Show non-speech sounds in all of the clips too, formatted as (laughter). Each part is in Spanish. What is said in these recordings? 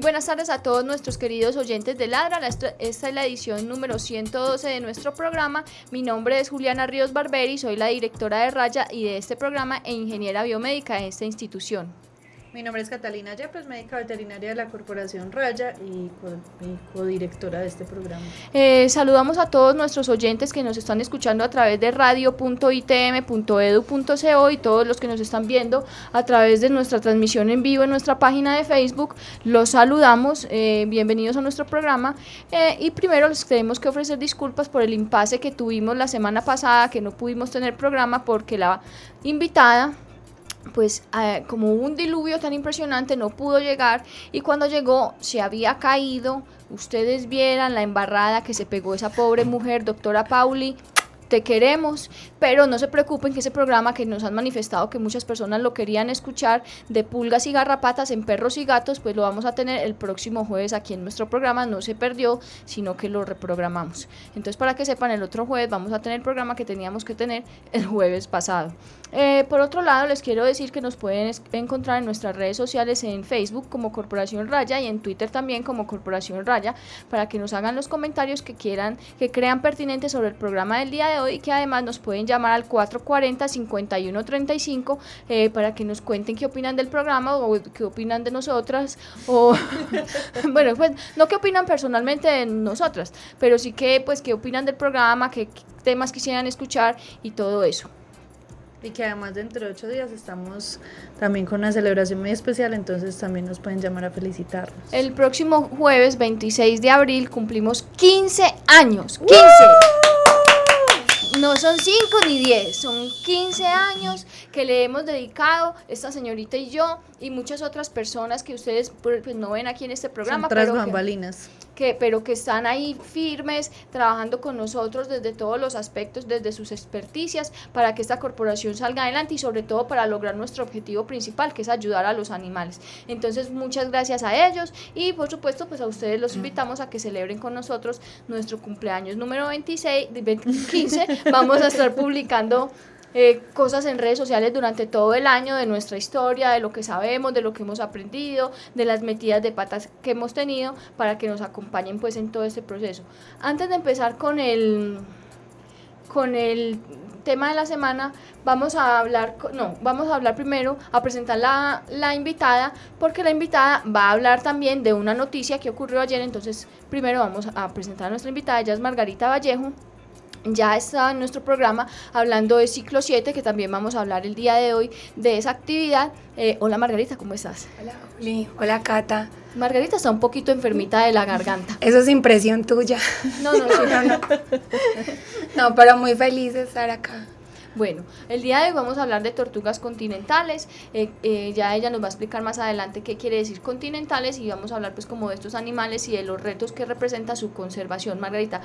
Buenas tardes a todos nuestros queridos oyentes de Ladra. Esta es la edición número 112 de nuestro programa. Mi nombre es Juliana Ríos Barberi, soy la directora de Raya y de este programa e ingeniera biomédica de esta institución. Mi nombre es Catalina Yepes, médica veterinaria de la Corporación Raya y, co codirectora de este programa. Eh, saludamos a todos nuestros oyentes que nos están escuchando a través de radio.itm.edu.co y todos los que nos están viendo a través de nuestra transmisión en vivo en nuestra página de Facebook. Los saludamos, eh, bienvenidos a nuestro programa eh, y primero les tenemos que ofrecer disculpas por el impasse que tuvimos la semana pasada, que no pudimos tener programa porque la invitada pues eh, como un diluvio tan impresionante no pudo llegar. Y cuando llegó se había caído, ustedes vieran la embarrada que se pegó esa pobre mujer, doctora Pauli, te queremos, pero no se preocupen que ese programa que nos han manifestado que muchas personas lo querían escuchar de pulgas y garrapatas en perros y gatos, pues lo vamos a tener el próximo jueves aquí en nuestro programa, no se perdió, sino que lo reprogramamos. Entonces para que sepan, el otro jueves vamos a tener el programa que teníamos que tener el jueves pasado. Eh, por otro lado, les quiero decir que nos pueden encontrar en nuestras redes sociales en Facebook como Corporación Raya y en Twitter también como Corporación Raya para que nos hagan los comentarios que quieran, que crean pertinentes sobre el programa del día de hoy y que además nos pueden llamar al 440-5135 eh, para que nos cuenten qué opinan del programa o qué opinan de nosotras o (laughs) bueno, pues no qué opinan personalmente de nosotras, pero sí que pues qué opinan del programa, qué temas quisieran escuchar y todo eso. Y que además dentro de ocho días estamos también con una celebración muy especial, entonces también nos pueden llamar a felicitarnos. El próximo jueves 26 de abril cumplimos 15 años. 15. No son 5 ni 10, son 15 años que le hemos dedicado esta señorita y yo y muchas otras personas que ustedes pues, no ven aquí en este programa. Son tras pero bambalinas. Que, pero que están ahí firmes, trabajando con nosotros desde todos los aspectos, desde sus experticias, para que esta corporación salga adelante y sobre todo para lograr nuestro objetivo principal, que es ayudar a los animales. Entonces, muchas gracias a ellos y por supuesto, pues a ustedes los invitamos a que celebren con nosotros nuestro cumpleaños número 26, 15. Vamos a estar publicando eh, cosas en redes sociales durante todo el año de nuestra historia, de lo que sabemos, de lo que hemos aprendido, de las metidas de patas que hemos tenido, para que nos acompañen pues en todo este proceso. Antes de empezar con el, con el tema de la semana, vamos a hablar, no, vamos a hablar primero, a presentar la, la invitada, porque la invitada va a hablar también de una noticia que ocurrió ayer, entonces primero vamos a presentar a nuestra invitada, ella es Margarita Vallejo, ya está en nuestro programa hablando de ciclo 7, que también vamos a hablar el día de hoy de esa actividad. Eh, hola Margarita, ¿cómo estás? Hola Juli, hola Cata. Margarita está un poquito enfermita de la garganta. Eso es impresión tuya. No, no, sí, no, no. (laughs) No, pero muy feliz de estar acá. Bueno, el día de hoy vamos a hablar de tortugas continentales. Eh, eh, ya ella nos va a explicar más adelante qué quiere decir continentales y vamos a hablar pues como de estos animales y de los retos que representa su conservación. Margarita,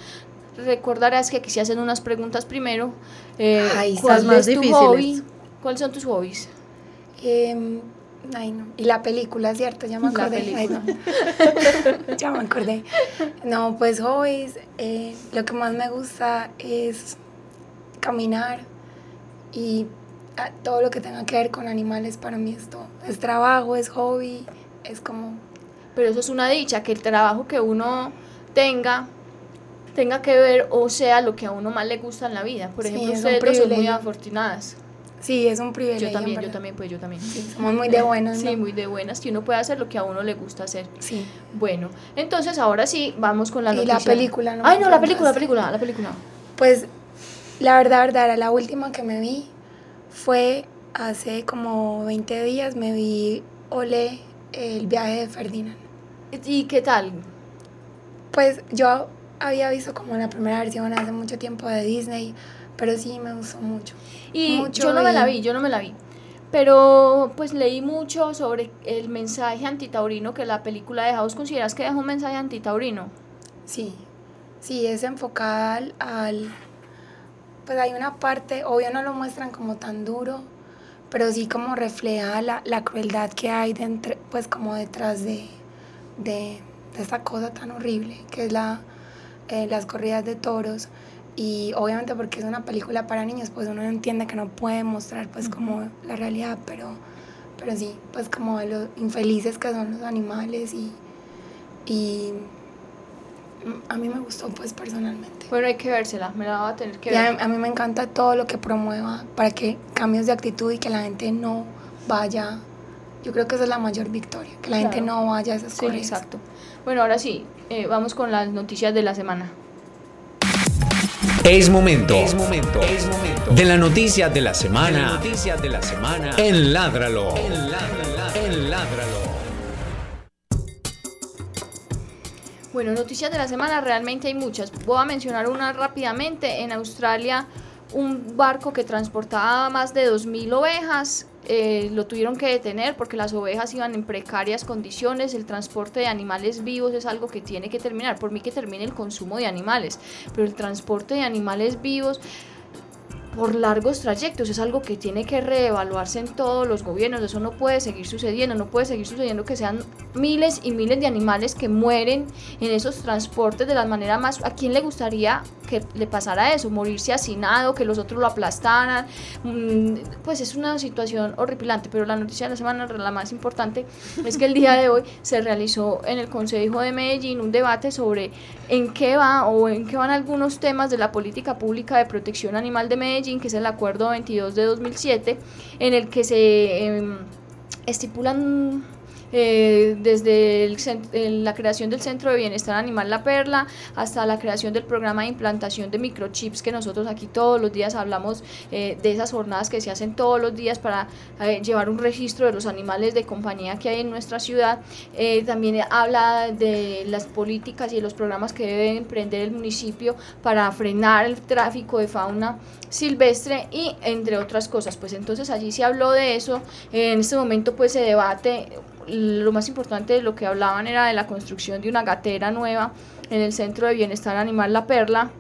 recordarás que aquí se hacen unas preguntas primero. Eh, Ay, ¿Cuál estas más es tu difíciles. hobby? ¿Cuáles son tus hobbies? Eh, ay, no. Y la película, ¿cierto? Ya me (laughs) La acordé. Ay, no. (laughs) ya me acordé. No, pues hobbies. eh, lo que más me gusta es caminar y ah, todo lo que tenga que ver con animales para mí es todo. Es trabajo, es hobby, es como... Pero eso es una dicha, que el trabajo que uno tenga tenga que ver o sea lo que a uno más le gusta en la vida. Por Sí, ejemplo, un ustedes dos son muy afortunadas. Sí, es un privilegio. Yo también, yo también, pues yo también. Somos muy de buenas, Sí, muy de buenas, que uno puede hacer lo que a uno le gusta hacer. Sí. Bueno, entonces ahora sí, vamos con la Y la noticia. película, ¿no? Ay, no, la película, la película, la película. Pues la verdad, verdad, era la última que me vi fue hace como 20 días, me vi Ole, el viaje de Ferdinand. ¿Y qué tal? Pues yo había visto como la primera versión hace mucho tiempo de Disney, pero sí me gustó mucho. Y Mucho yo no me la vi, yo no me la vi. pero pues leí mucho sobre el mensaje antitaurino que la película deja. ¿Vos consideras que deja un mensaje antitaurino? Sí, sí, es enfocada al, al- Pues hay una parte, obvio no lo muestran como tan duro, pero sí como refleja la, la crueldad que hay dentro, pues como detrás de, de, de esta cosa tan horrible que es la, eh, las corridas de toros. Y obviamente porque es una película para niños, pues uno entiende que no puede mostrar pues como la realidad, pero, pero sí, pues como de lo infelices que son los animales y, y a mí me gustó pues personalmente. Bueno, hay que vérsela, me la voy a tener que Y ver. a mí me encanta todo lo que promueva para que cambios de actitud y que la gente no vaya. Yo creo que esa es la mayor victoria, que la gente Claro. no vaya a esas Sí, corridas. exacto. Bueno, ahora sí, eh, vamos con las noticias de la semana. Es momento. Es momento. Es momento. De la noticia de la semana. noticias de la semana. En Ládralo. En Ládralo. En Ládralo. Bueno, noticias de la semana, realmente hay muchas. Voy a mencionar una rápidamente. En Australia, un barco que transportaba más de 2.000 ovejas, eh, lo tuvieron que detener porque las ovejas iban en precarias condiciones. El transporte de animales vivos es algo que tiene que terminar. Por mí que termine el consumo de animales, pero el transporte de animales vivos por largos trayectos es algo que tiene que reevaluarse en todos los gobiernos. Eso no puede seguir sucediendo, no puede seguir sucediendo que sean miles y miles de animales que mueren en esos transportes de la manera más... ¿A quién le gustaría que le pasara eso? Morirse hacinado, que los otros lo aplastaran. Mm, Pues es una situación horripilante, pero la noticia de la semana, la más importante, (laughs) es que el día de hoy se realizó en el Consejo de Medellín un debate sobre en qué va o en qué van algunos temas de la política pública de protección animal de Medellín, que es el Acuerdo 22 de 2007, en el que se em, estipulan eh, desde el eh, la creación del Centro de Bienestar Animal La Perla hasta la creación del programa de implantación de microchips que nosotros aquí todos los días hablamos eh, de esas jornadas que se hacen todos los días para eh, llevar un registro de los animales de compañía que hay en nuestra ciudad. Eh, también habla de las políticas y de los programas que debe emprender el municipio para frenar el tráfico de fauna silvestre y entre otras cosas. Pues entonces allí se habló de eso. En este momento pues se debate lo más importante de lo que hablaban era de la construcción de una gatera nueva en el Centro de Bienestar Animal La Perla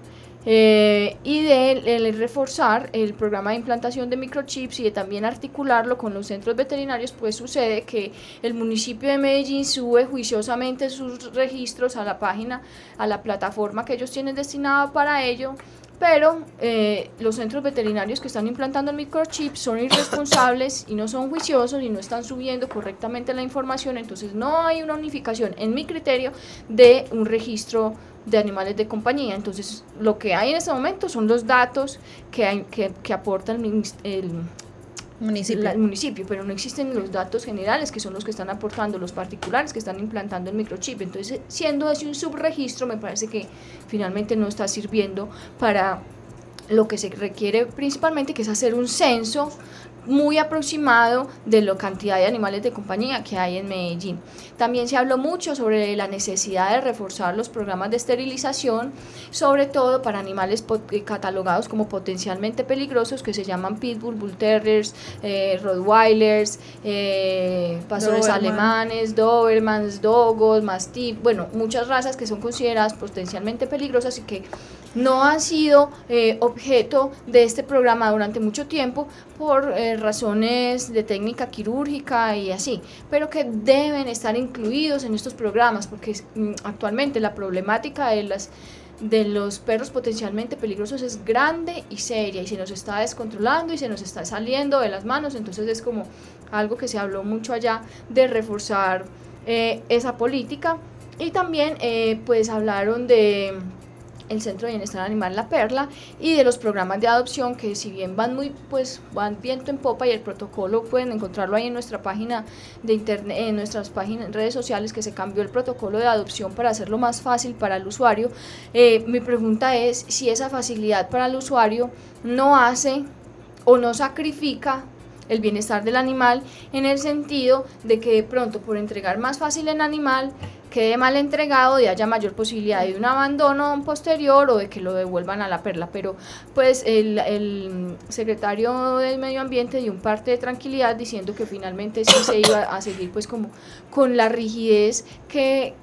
eh, y de reforzar el programa de implantación de microchips y de también articularlo con los centros veterinarios, pues sucede que el municipio de Medellín sube juiciosamente sus registros a la página, a la plataforma que ellos tienen destinada para ello, pero eh, los centros veterinarios que están implantando el microchip son irresponsables y no son juiciosos y no están subiendo correctamente la información, entonces no hay una unificación, en mi criterio, de un registro de animales de compañía. Entonces, lo que hay en este momento son los datos que, hay, que, que aporta el, el, Municipio. municipio, pero no existen los datos generales que son los que están aportando los particulares que están implantando el microchip. Entonces, siendo ese un subregistro, me parece que finalmente no está sirviendo para lo que se requiere principalmente, que es hacer un censo muy aproximado de la cantidad de animales de compañía que hay en Medellín. También se habló mucho sobre la necesidad de reforzar los programas de esterilización, sobre todo para animales eh, catalogados como potencialmente peligrosos, que se llaman pitbull, bull terriers, eh, rottweilers, eh, pastores Doberman. alemanes, dobermans, dogos, mastiff, bueno, muchas razas que son consideradas potencialmente peligrosas y que no han sido eh, objeto de este programa durante mucho tiempo por eh, razones de técnica quirúrgica y así, pero que deben estar incluidos en estos programas porque mm, actualmente la problemática de las de los perros potencialmente peligrosos es grande y seria y se nos está descontrolando y se nos está saliendo de las manos, entonces es como algo que se habló mucho allá de reforzar eh, esa política. Y también eh, pues hablaron de el Centro de Bienestar Animal La Perla y de los programas de adopción que si bien van muy pues van viento en popa y el protocolo pueden encontrarlo ahí en nuestra página de internet en nuestras páginas redes sociales que se cambió el protocolo de adopción para hacerlo más fácil para el usuario. Eh, mi pregunta es si esa facilidad para el usuario no hace o no sacrifica el bienestar del animal en el sentido de que de pronto por entregar más fácil el animal quede mal entregado, y haya mayor posibilidad de un abandono posterior o de que lo devuelvan a la perla. Pero pues el, secretario del Medio Ambiente dio un parte de tranquilidad diciendo que finalmente sí se iba a seguir pues como con la rigidez que,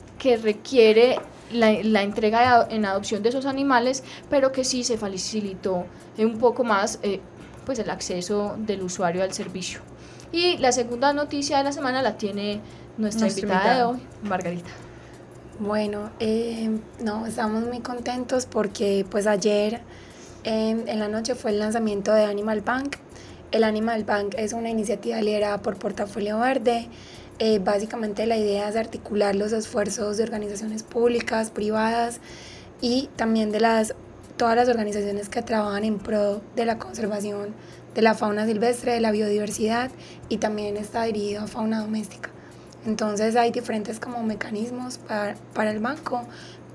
requiere la, la, entrega en adopción de esos animales, pero que sí se facilitó un poco más eh, pues el acceso del usuario al servicio. Y la segunda noticia de la semana la tiene nuestra, invitada, de hoy, Margarita. Bueno, eh, no, estamos muy contentos porque pues ayer en, en la noche fue el lanzamiento de Animal Bank. El Animal Bank es una iniciativa liderada por Portafolio Verde. Eh, básicamente la idea es articular los esfuerzos de organizaciones públicas, privadas y también de las, todas las organizaciones que trabajan en pro de la conservación de la fauna silvestre, de la biodiversidad y también está dirigido a fauna doméstica. Entonces hay diferentes como mecanismos para, para el banco,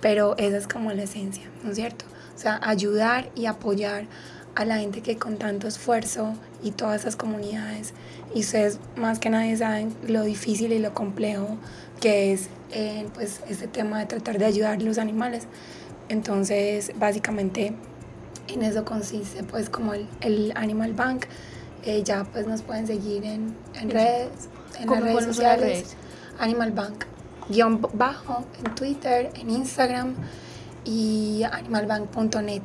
pero esa es como la esencia, ¿no es cierto? O sea, ayudar y apoyar a la gente que con tanto esfuerzo y todas esas comunidades, y ustedes más que nadie saben lo difícil y lo complejo que es eh, pues este tema de tratar de ayudar a los animales. Entonces, básicamente en eso consiste pues como el, el Animal Bank. Eh, ya pues nos pueden seguir en, en redes, en las redes sociales. Animal Bank, guion bajo, en Twitter, en Instagram y animalbank.net.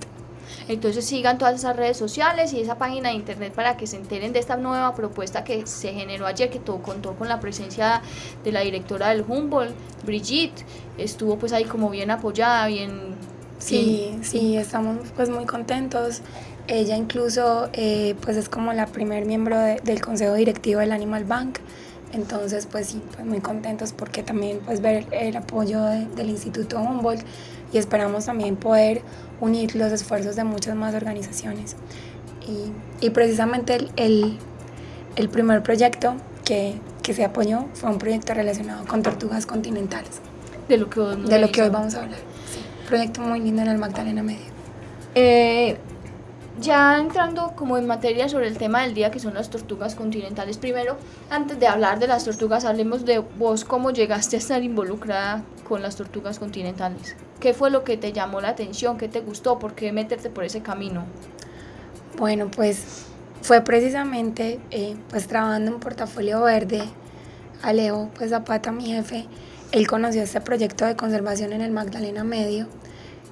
Entonces sigan todas esas redes sociales y esa página de internet para que se enteren de esta nueva propuesta que se generó ayer, que todo contó con la presencia de la directora del Humboldt, Brigitte, estuvo pues ahí como bien apoyada, bien Sí, sí, estamos pues muy contentos. Ella incluso pues es como la primer miembro del consejo directivo del Animal Bank. Entonces pues sí, pues muy contentos porque también pues ver el apoyo del Instituto Humboldt y esperamos también poder unir los esfuerzos de muchas más organizaciones. Y, y precisamente el, el, el, primer proyecto que, que, se apoyó fue un proyecto relacionado con tortugas continentales. De lo que, de lo que hoy vamos a hablar proyecto muy lindo en el Magdalena Medio. Eh, ya entrando como en materia sobre el tema del día que son las tortugas continentales, primero, antes de hablar de las tortugas, hablemos de vos cómo llegaste a estar involucrada con las tortugas continentales. ¿Qué fue lo que te llamó la atención? ¿Qué te gustó? ¿Por qué meterte por ese camino? Bueno, pues fue precisamente eh, pues trabajando en Portafolio Verde, Alejo pues Zapata, mi jefe, él conoció este proyecto de conservación en el Magdalena Medio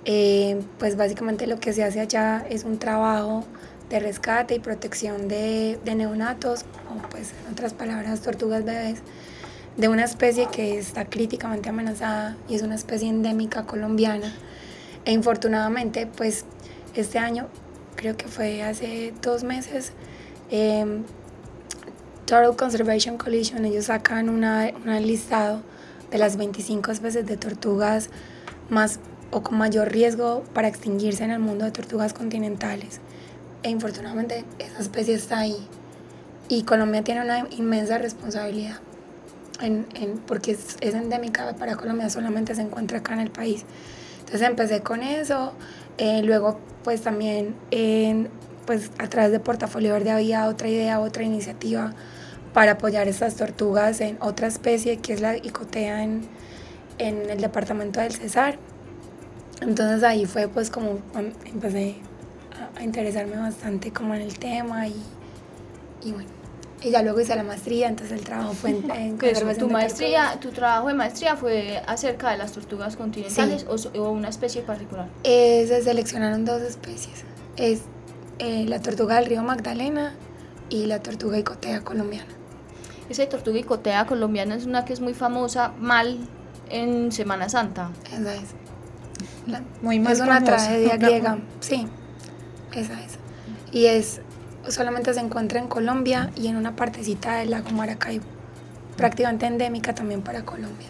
eh, pues básicamente lo que se hace allá es un trabajo de rescate y protección de, de, neonatos, o pues en otras palabras, tortugas bebés, de una especie que está críticamente amenazada y es una especie endémica colombiana. E infortunadamente, pues este año, creo que fue hace dos meses, eh, Turtle Conservation Coalition, ellos sacan una, un listado de las 25 especies de tortugas más o con mayor riesgo para extinguirse en el mundo de tortugas continentales. E infortunadamente esa especie está ahí. Y Colombia tiene una inmensa responsabilidad en, en, porque es, es, endémica para Colombia, solamente se encuentra acá en el país. Entonces empecé con eso, eh, luego pues también en, pues a través de Portafolio Verde había otra idea, otra iniciativa para apoyar estas tortugas en otra especie que es la icotea en, en el departamento del Cesar. Entonces ahí fue pues como empecé a, interesarme bastante como en el tema y, y bueno. Y ya luego hice la maestría, entonces el trabajo fue en, (laughs) en tu maestría, tu trabajo de maestría fue acerca de las tortugas continentales o, o, una especie particular. Eh, se seleccionaron dos especies. Es eh, la tortuga del río Magdalena y la tortuga icotea colombiana. Esa tortuga icotea colombiana es una que es muy famosa, mal en Semana Santa. Esa es muy mal Es una tragedia (laughs) griega, sí, esa es. Y es, solamente se encuentra en Colombia y en una partecita del lago Maracaibo, prácticamente endémica también para Colombia.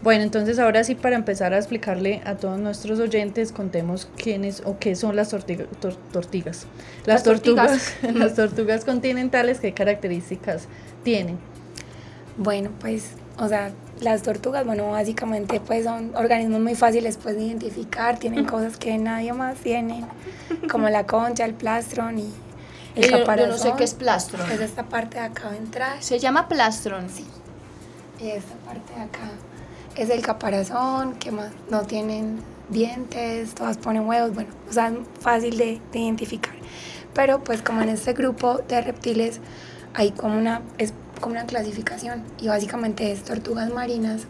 Bueno, entonces ahora sí para empezar a explicarle a todos nuestros oyentes, contemos quiénes o qué son las tortigas. Las, tortugas, (laughs) las tortugas continentales, qué características tienen. Bueno, pues, o sea, las tortugas, bueno, básicamente pues son organismos muy fáciles pues de identificar, tienen (laughs) cosas que nadie más tiene, como la concha, el plastron y el caparazón. Yo no sé qué es plastron. Es esta parte de acá entrar. ¿Se llama plastron? Sí. Y esta parte de acá. es el caparazón, que más no tienen dientes, todas ponen huevos, bueno, o sea, fácil de, de identificar. Pero pues como en este grupo de reptiles hay como una, es como una clasificación y básicamente es tortugas marinas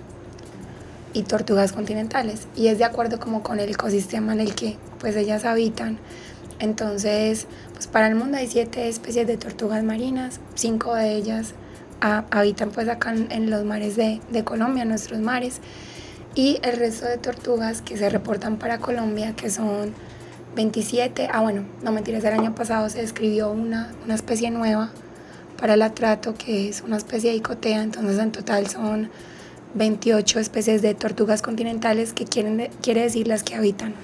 y tortugas continentales y es de acuerdo como con el ecosistema en el que pues ellas habitan. Entonces, pues para el mundo hay siete especies de tortugas marinas, cinco de ellas habitan pues acá en, los mares de, de, Colombia, nuestros mares, y el resto de tortugas que se reportan para Colombia, que son 27, ah bueno, no mentiras, el año pasado se describió una, una especie nueva para el atrato, que es una especie de icotea, entonces en total son 28 especies de tortugas continentales, que quieren, quiere decir las que habitan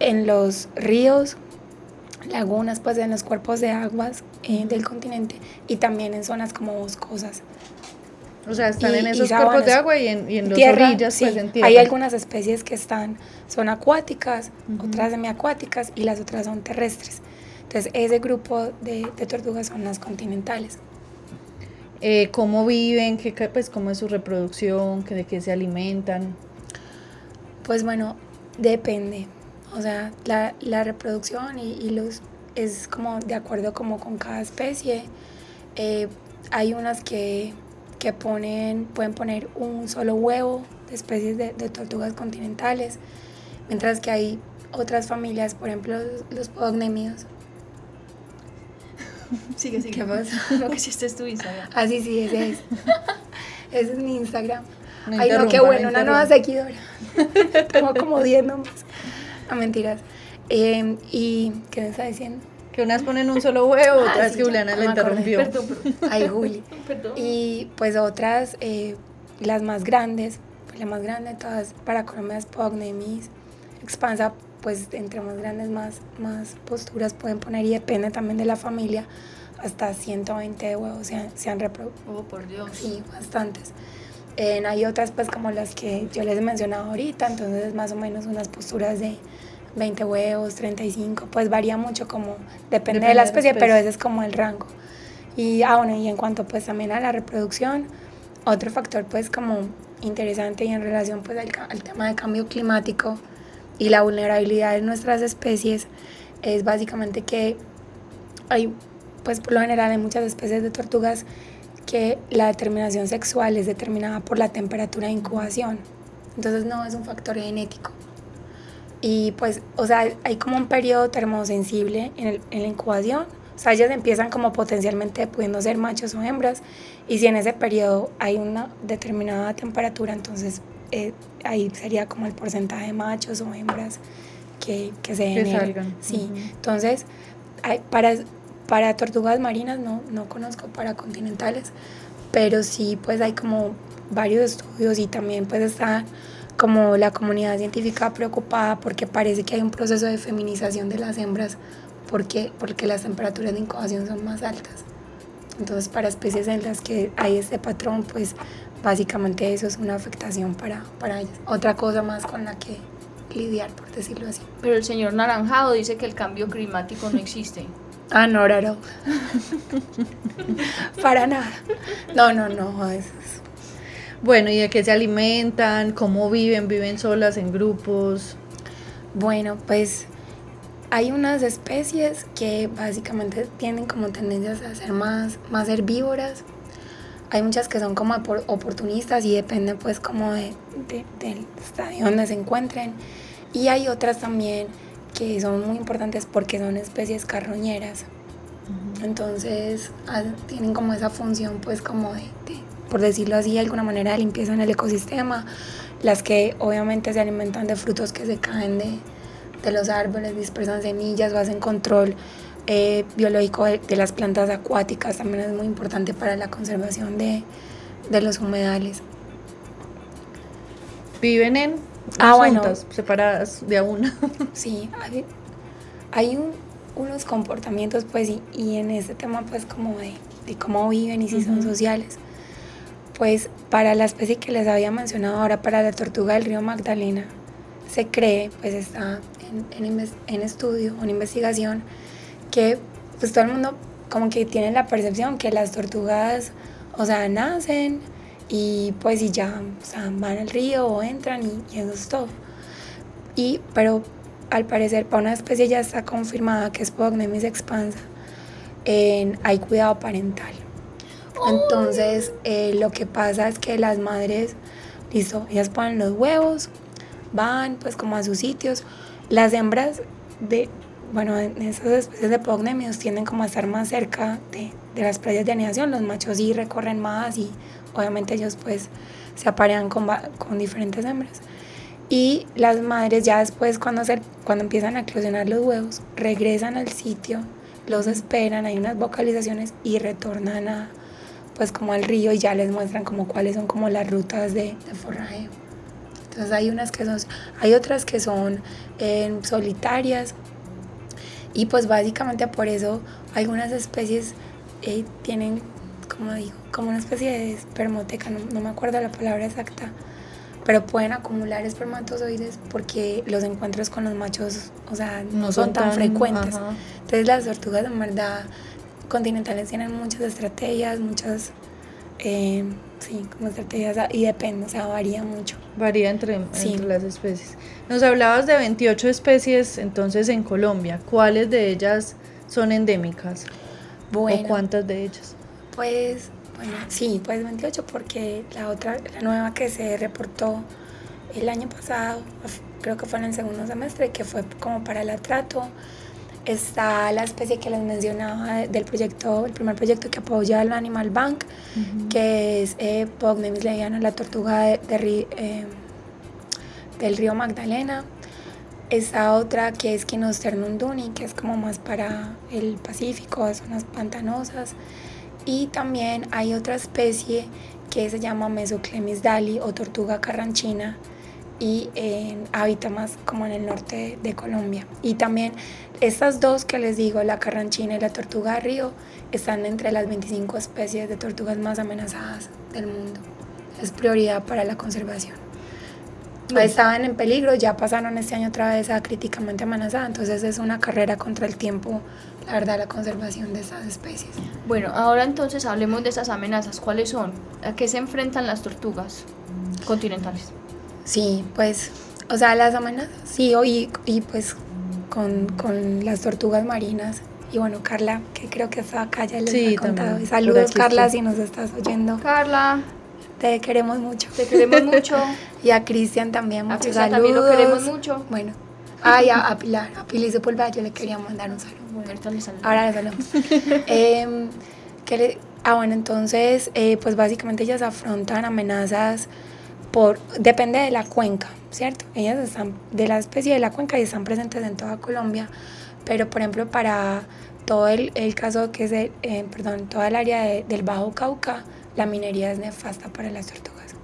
en los ríos, lagunas, pues en los cuerpos de aguas eh, del continente y también en zonas como boscosas. O sea, están en esos cuerpos de agua y en, y en las orillas, pues en tierra. Hay algunas especies que están, son acuáticas, otras semiacuáticas y las otras son terrestres. Entonces, ese grupo de, de tortugas son las continentales. Eh, ¿Cómo viven? Qué, pues, ¿Cómo es su reproducción? ¿De qué se alimentan? Pues bueno, depende. O sea, la, la reproducción y, y, los es como de acuerdo como con cada especie. Eh, hay unas que, que, ponen, pueden poner un solo huevo de especies de, de, tortugas continentales, mientras que hay otras familias, por ejemplo los, los podognemios. (laughs) Sigue, sigue. ¿Qué pasa? (laughs) No, que si este es tu Instagram. (laughs) Ah, sí, sí, ese es. ese es mi Instagram. Ay, no, qué bueno, una nueva seguidora. Tengo como 10 nombres. No, mentiras. Eh, ¿Y qué me está diciendo? Que unas ponen un solo huevo, ah, otras sí, que Juliana la interrumpió. Perdón, perdón. Ay, Juli. Perdón. Y pues otras, eh, las más grandes, pues la más grande de todas para Colombia es Pognemis. Expansa, pues entre más grandes, más, más posturas pueden poner y depende también de la familia. Hasta 120 huevos se han, se han reproducido. Oh, por Dios. Sí, bastantes. Eh, hay otras pues como las que yo les he mencionado ahorita, entonces más o menos unas posturas de 20 huevos, 35, pues varía mucho como, depende, depende de la especie, de la pero ese es como el rango. Y, ah, bueno, y en cuanto pues también a la reproducción, otro factor pues como interesante y en relación pues al, al tema de cambio climático y la vulnerabilidad de nuestras especies es básicamente que hay, pues por lo general hay muchas especies de tortugas que la determinación sexual es determinada por la temperatura de incubación. Entonces no es un factor genético. Y pues, o sea, hay como un periodo termosensible en, el, en la incubación. O sea, ellas empiezan como potencialmente pudiendo ser machos o hembras. Y si en ese periodo hay una determinada temperatura, entonces eh, ahí sería como el porcentaje de machos o hembras que, que se salgan. Sí, uh -huh. entonces, hay, para, para tortugas marinas no, no conozco para continentales, pero sí pues hay como varios estudios y también pues está como la comunidad científica preocupada porque parece que hay un proceso de feminización de las hembras porque, porque las temperaturas de incubación son más altas. Entonces para especies en las que hay este patrón pues básicamente eso es una afectación para, para ellas. Otra cosa más con la que lidiar, por decirlo así. Pero el señor Naranjado dice que el cambio climático no existe. Ah, no, no, no. (laughs) Para nada. No, no, no. Es... Bueno, ¿y de qué se alimentan? ¿Cómo viven? ¿Viven solas en grupos? Bueno, pues hay unas especies que básicamente tienen como tendencias a ser más, más herbívoras. Hay muchas que son como oportunistas y dependen pues como de, de, del estadio donde se encuentren. Y hay otras también que son muy importantes porque son especies carroñeras. Uh -huh. Entonces tienen como esa función pues como de, de, por decirlo así, de alguna manera de limpieza en el ecosistema. Las que obviamente se alimentan de frutos que se caen de, de los árboles, dispersan semillas o hacen control eh, biológico de, de, las plantas acuáticas, también es muy importante para la conservación de, de los humedales. Viven en ah, bueno, separadas de a una. (laughs) sí, hay, hay un, unos comportamientos, pues, y, y, en este tema, pues, como de, de cómo viven y si uh -huh. son sociales. Pues, para la especie que les había mencionado ahora, para la tortuga del río Magdalena, se cree, pues, está en, en, en estudio, en investigación, que, pues, todo el mundo como que tiene la percepción que las tortugas, o sea, nacen y pues y ya o sea, van al río o entran y, y eso es todo. Y, pero al parecer para una especie ya está confirmada que es Pognemis expansa, en, hay cuidado parental. Entonces eh, lo que pasa es que las madres, listo, ellas ponen los huevos, van pues como a sus sitios. Las hembras de, bueno, en esas especies de Pognemios tienden como a estar más cerca de, de las playas de anidación, los machos sí recorren más y obviamente ellos pues se aparean con, con diferentes hembras. Y las madres ya después cuando, se, cuando empiezan a eclosionar los huevos, regresan al sitio, los esperan, hay unas vocalizaciones y retornan a, pues como al río y ya les muestran como cuáles son como las rutas de, de forrajeo. Entonces hay unas que son, hay otras que son eh, solitarias y pues básicamente por eso algunas especies eh, tienen, como digo, como una especie de espermoteca, no, no me acuerdo la palabra exacta, pero pueden acumular espermatozoides porque los encuentros con los machos, o sea, no, son, tan, frecuentes. ajá. Entonces las tortugas en verdad continentales tienen muchas estrategias, muchas, eh, sí, como estrategias y depende, o sea, varía mucho. Varía entre, Sí. entre las especies. Nos hablabas de 28 especies entonces en Colombia. ¿Cuáles de ellas son endémicas? Bueno, ¿O cuántas de ellas? Pues, bueno, sí, pues 28 porque la otra, la nueva que se reportó el año pasado, creo que fue en el segundo semestre, que fue como para el atrato, está la especie que les mencionaba de- del proyecto, el primer proyecto que apoya el Animal Bank, que es eh, Pognemis leviana, la tortuga de, de ri- eh, del río Magdalena. Esa otra que es Quinosternum duni, que es como más para el Pacífico, zonas pantanosas. Y también hay otra especie que se llama Mesoclemis dali o tortuga carranchina y eh, habita más como en el norte de Colombia. Y también estas dos que les digo, la carranchina y la tortuga de río, están entre las 25 especies de tortugas más amenazadas del mundo. Es prioridad para la conservación. Estaban en peligro, ya pasaron este año otra vez a críticamente amenazada, entonces es una carrera contra el tiempo, la verdad, la conservación de estas especies. Bueno, ahora entonces hablemos de esas amenazas. ¿Cuáles son? ¿A qué se enfrentan las tortugas continentales? Sí, pues, o sea, las amenazas, sí, o- y, y pues con, con las tortugas marinas. Y bueno, Carla, que creo que estaba acá, ya les Sí, ha contado. Y Saludos, Carla, estoy. si nos estás oyendo. Carla, Te queremos mucho. te queremos (laughs) mucho. Y a Cristian también, A muchos Cristian saludos. también lo queremos mucho. Bueno, ay, a, a Pilar, a Pili Sepúlveda, yo le quería mandar un saludo. Bueno, ahorita les saludo. Ahora les hablamos. (laughs) Em, ¿qué le- ah, bueno, entonces, eh, pues básicamente ellas afrontan amenazas por, depende de la cuenca, ¿cierto? Ellas están de la especie de la cuenca y están presentes en toda Colombia, pero por ejemplo para todo el, el caso que es, de, eh, perdón, toda el área de- del Bajo Cauca, la minería es nefasta para las tortugas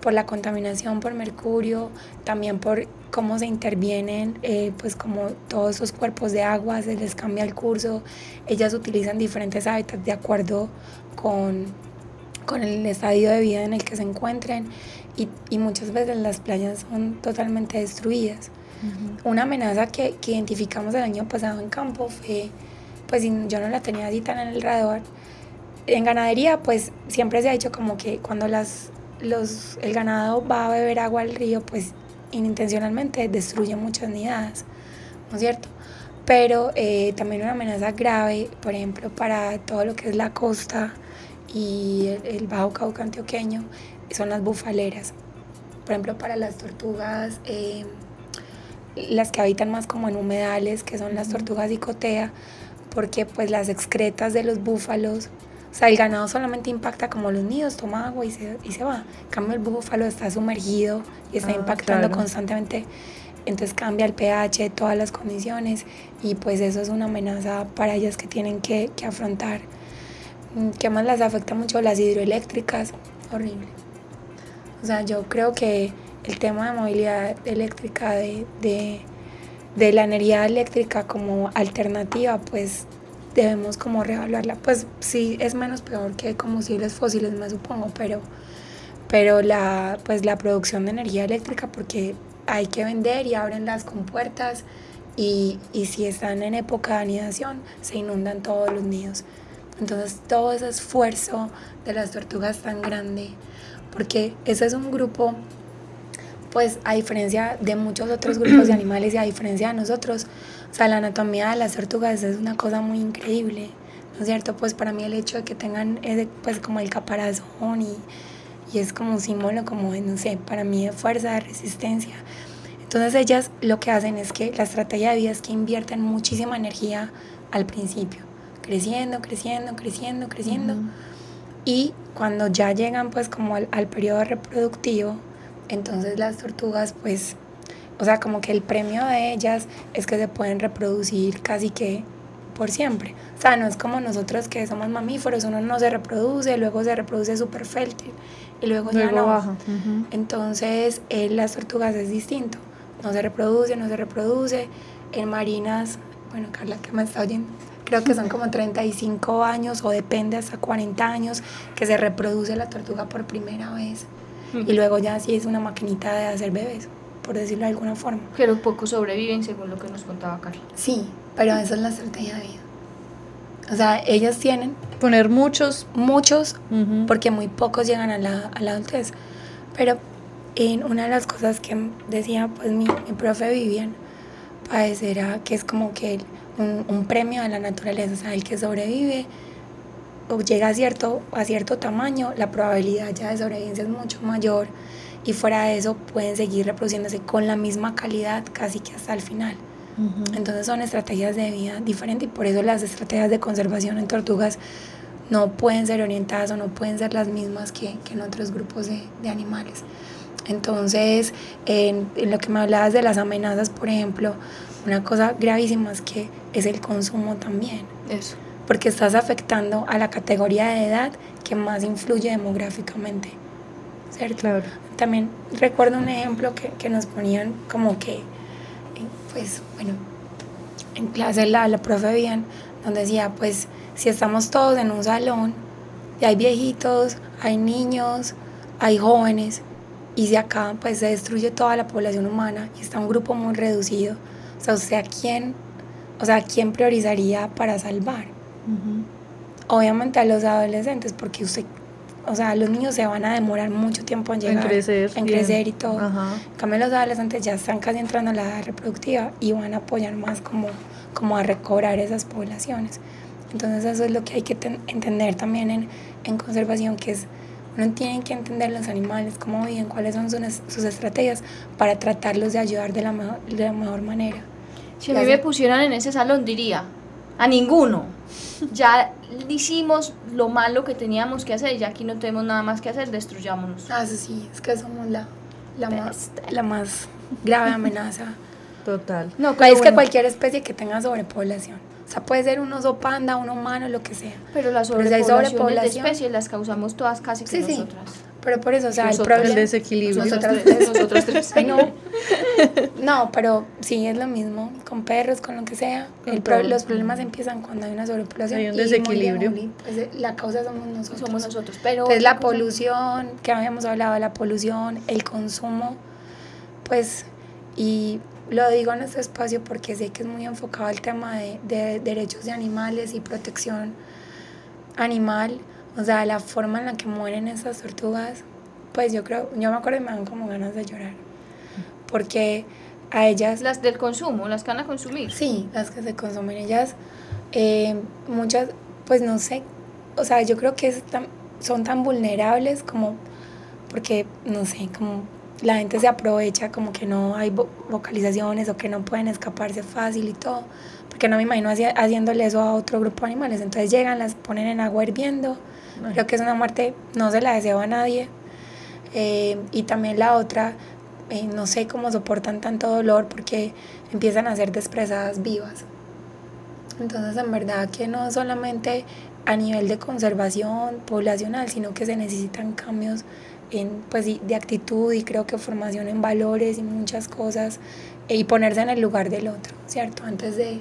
por la contaminación por mercurio, también por cómo se intervienen, eh, pues como todos esos cuerpos de agua, se les cambia el curso, ellas utilizan diferentes hábitats de acuerdo con, con el estadio de vida en el que se encuentren y, y muchas veces las playas son totalmente destruidas. Una amenaza que, que identificamos el año pasado en campo fue, pues yo no la tenía así tan en el radar, en ganadería pues siempre se ha dicho como que cuando las, los, el ganado va a beber agua al río pues inintencionalmente destruye muchas nidadas, ¿no es cierto? Pero eh, también una amenaza grave, por ejemplo, para todo lo que es la costa y el, el Bajo Cauca antioqueño son las bufaleras. Por ejemplo, para las tortugas, eh, las que habitan más como en humedales, que son las tortugas dicotea, porque pues las excretas de los búfalos, o sea, el ganado solamente impacta como los nidos, toma agua y se, y se va. En cambio, el búfalo está sumergido y está Ah, impactando claro. constantemente. Entonces cambia el pH, todas las condiciones y pues eso es una amenaza para ellas que tienen que, que afrontar. Mm, ¿Qué más las afecta mucho? Las hidroeléctricas, horrible. O sea, yo creo que el tema de movilidad eléctrica, de, de, de la energía eléctrica como alternativa, pues debemos como reevaluarla. Pues sí, es menos peor que combustibles fósiles, me supongo, pero, pero la, pues la producción de energía eléctrica, porque hay que vender y abren las compuertas y, y si están en época de anidación, se inundan todos los nidos. Entonces todo ese esfuerzo de las tortugas tan grande, porque ese es un grupo, pues a diferencia de muchos otros grupos de (clears throat) animales y a diferencia de nosotros, o sea, la anatomía de las tortugas es una cosa muy increíble, ¿no es cierto? Pues para mí el hecho de que tengan ese, pues como el caparazón y, y es como un símbolo como no sé, para mí de fuerza, de resistencia. Entonces ellas lo que hacen es que la estrategia de vida es que invierten muchísima energía al principio, creciendo, creciendo, creciendo, creciendo. Y cuando ya llegan pues como al, al periodo reproductivo, entonces las tortugas pues o sea, como que el premio de ellas es que se pueden reproducir casi que por siempre. O sea, no es como nosotros que somos mamíferos, uno no se reproduce, luego se reproduce súper fértil y luego, ya no. baja. Entonces, en las tortugas es distinto. No se reproduce, no se reproduce. En marinas, bueno, Carla, que me está oyendo, creo que son como 35 años o depende hasta 40 años que se reproduce la tortuga por primera vez. Y luego ya sí es una maquinita de hacer bebés por decirlo de alguna forma. Pero pocos sobreviven, según lo que nos contaba Carla. Sí, pero esa es la estrategia de vida. O sea, ellas tienen Poner muchos. muchos, ujú. porque muy pocos llegan a la, a la adultez. Pero en una de las cosas que decía pues mi, mi profe Vivian, pues era que es como que el- un, un premio de la naturaleza, o sea, el que sobrevive o llega a cierto, a cierto tamaño, la probabilidad ya de sobrevivencia es mucho mayor y fuera de eso pueden seguir reproduciéndose con la misma calidad casi que hasta el final. Entonces son estrategias de vida diferentes y por eso las estrategias de conservación en tortugas no pueden ser orientadas o no pueden ser las mismas que, que en otros grupos de, de animales. Entonces, en, en lo que me hablabas de las amenazas, por ejemplo, una cosa gravísima es que es el consumo también, Eso. porque estás afectando a la categoría de edad que más influye demográficamente, ¿cierto? Claro. También recuerdo un ejemplo que, que nos ponían como que, eh, pues bueno, en clase la, la profe Vivian nos decía, pues si estamos todos en un salón y hay viejitos, hay niños, hay jóvenes y si acá pues se destruye toda la población humana y está un grupo muy reducido, o sea, ¿usted a quién, o sea, a quién priorizaría para salvar? Ujú. Obviamente a los adolescentes, porque usted, o sea, los niños se van a demorar mucho tiempo en En llegar, crecer. en bien. crecer y todo. Ajá. En cambio, los adolescentes ya están casi entrando a la edad reproductiva y van a apoyar más como, como a recobrar esas poblaciones. Entonces eso es lo que hay que ten- entender también en, en conservación, que es uno tiene que entender los animales, cómo viven, cuáles son sus, sus estrategias para tratarlos de ayudar de la mejor, de la mejor manera. Si a mí me pusieran en ese salón, diría, a ninguno. Ya hicimos lo malo que teníamos que hacer, ya aquí no tenemos nada más que hacer, destruyámonos. Ah, sí, es que somos la, la, más, la más grave amenaza. Total. No, Pues pero es que cualquier especie que tenga sobrepoblación. O sea, puede ser un oso panda, un humano, lo que sea. pero las pero si hay sobrepoblaciones de sobrepoblación- especies las causamos todas casi que Sí, sí. Pero por eso, o sea, el Nosotros. El problema... desequilibrio. Nosotras Nosotras tres. Ay, no. No, pero sí es lo mismo con perros, con lo que sea. El pro- los problemas empiezan cuando hay una sobrepoblación. Hay un desequilibrio. pues, eh, la causa somos nosotros. Somos nosotros. Pero Entonces la cosa- polución, que habíamos hablado de la polución, el consumo, pues, y lo digo en este espacio porque sé que es muy enfocado al tema de, de derechos de animales y protección animal, o sea, la forma en la que mueren esas tortugas, pues yo creo, yo me acuerdo y me dan como ganas de llorar, porque a ellas Las del consumo, las que van a consumir. Sí, las que se consumen ellas, eh, muchas, pues no sé, o sea, yo creo que es tan- son tan vulnerables como, porque, no sé, como la gente se aprovecha, como que no hay vo- vocalizaciones o que no pueden escaparse fácil y todo, porque no me imagino haci- haciéndole eso a otro grupo de animales, entonces llegan, las ponen en agua hirviendo. Creo que es una muerte, no se la deseo a nadie, eh, y también la otra, eh, no sé cómo soportan tanto dolor porque empiezan a ser despresadas vivas. Entonces, en verdad que no solamente a nivel de conservación poblacional, sino que se necesitan cambios en, pues, de actitud y creo que formación en valores y muchas cosas eh, y ponerse en el lugar del otro, ¿cierto? Antes de,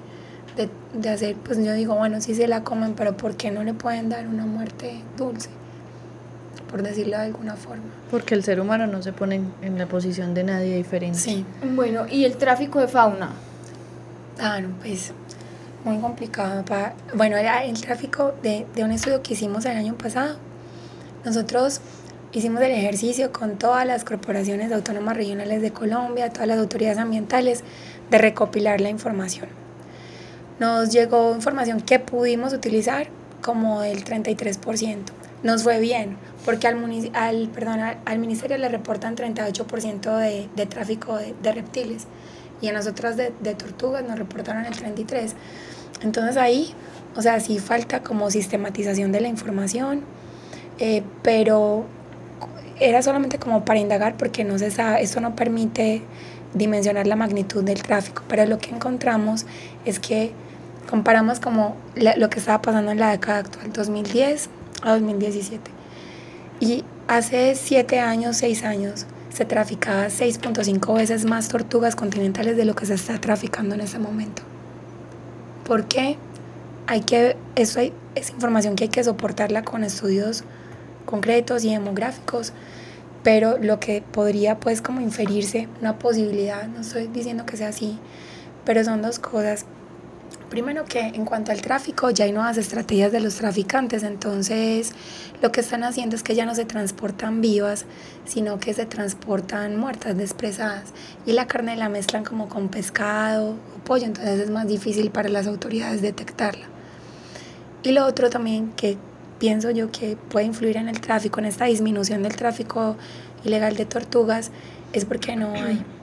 de, de hacer, pues yo digo, bueno, sí se la comen, pero ¿por qué no le pueden dar una muerte dulce? Por decirlo de alguna forma. Porque el ser humano no se pone en, en la posición de nadie diferente. Sí. Bueno, y el tráfico de fauna. Ah, no, pues muy complicado. Para, bueno, era el tráfico de, de un estudio que hicimos el año pasado. Nosotros hicimos el ejercicio con todas las corporaciones autónomas regionales de Colombia, todas las autoridades ambientales, de recopilar la información. Nos llegó información que pudimos utilizar como el 33%. Nos fue bien, porque al, al, perdón, al, ministerio le reportan 38% de, de tráfico de, de, reptiles y a nosotras de, de tortugas nos reportaron el 33%. Entonces ahí, o sea, sí falta como sistematización de la información, eh, pero era solamente como para indagar porque no se sabe, esto no permite dimensionar la magnitud del tráfico, pero lo que encontramos es que comparamos como lo que estaba pasando en la década actual, 2010 a 2017. Y hace 7 años, 6 años, se traficaba 6.5 veces más tortugas continentales de lo que se está traficando en ese momento. ¿Por qué? Hay que, eso hay, es información que hay que soportarla con estudios concretos y demográficos, pero lo que podría pues como inferirse, una posibilidad, no estoy diciendo que sea así, pero son dos cosas. Primero que en cuanto al tráfico ya hay nuevas estrategias de los traficantes, entonces lo que están haciendo es que ya no se transportan vivas, sino que se transportan muertas, despresadas, y la carne la mezclan como con pescado o pollo, entonces es más difícil para las autoridades detectarla. Y lo otro también que pienso yo que puede influir en el tráfico, en esta disminución del tráfico ilegal de tortugas, es porque no hay. (clears throat)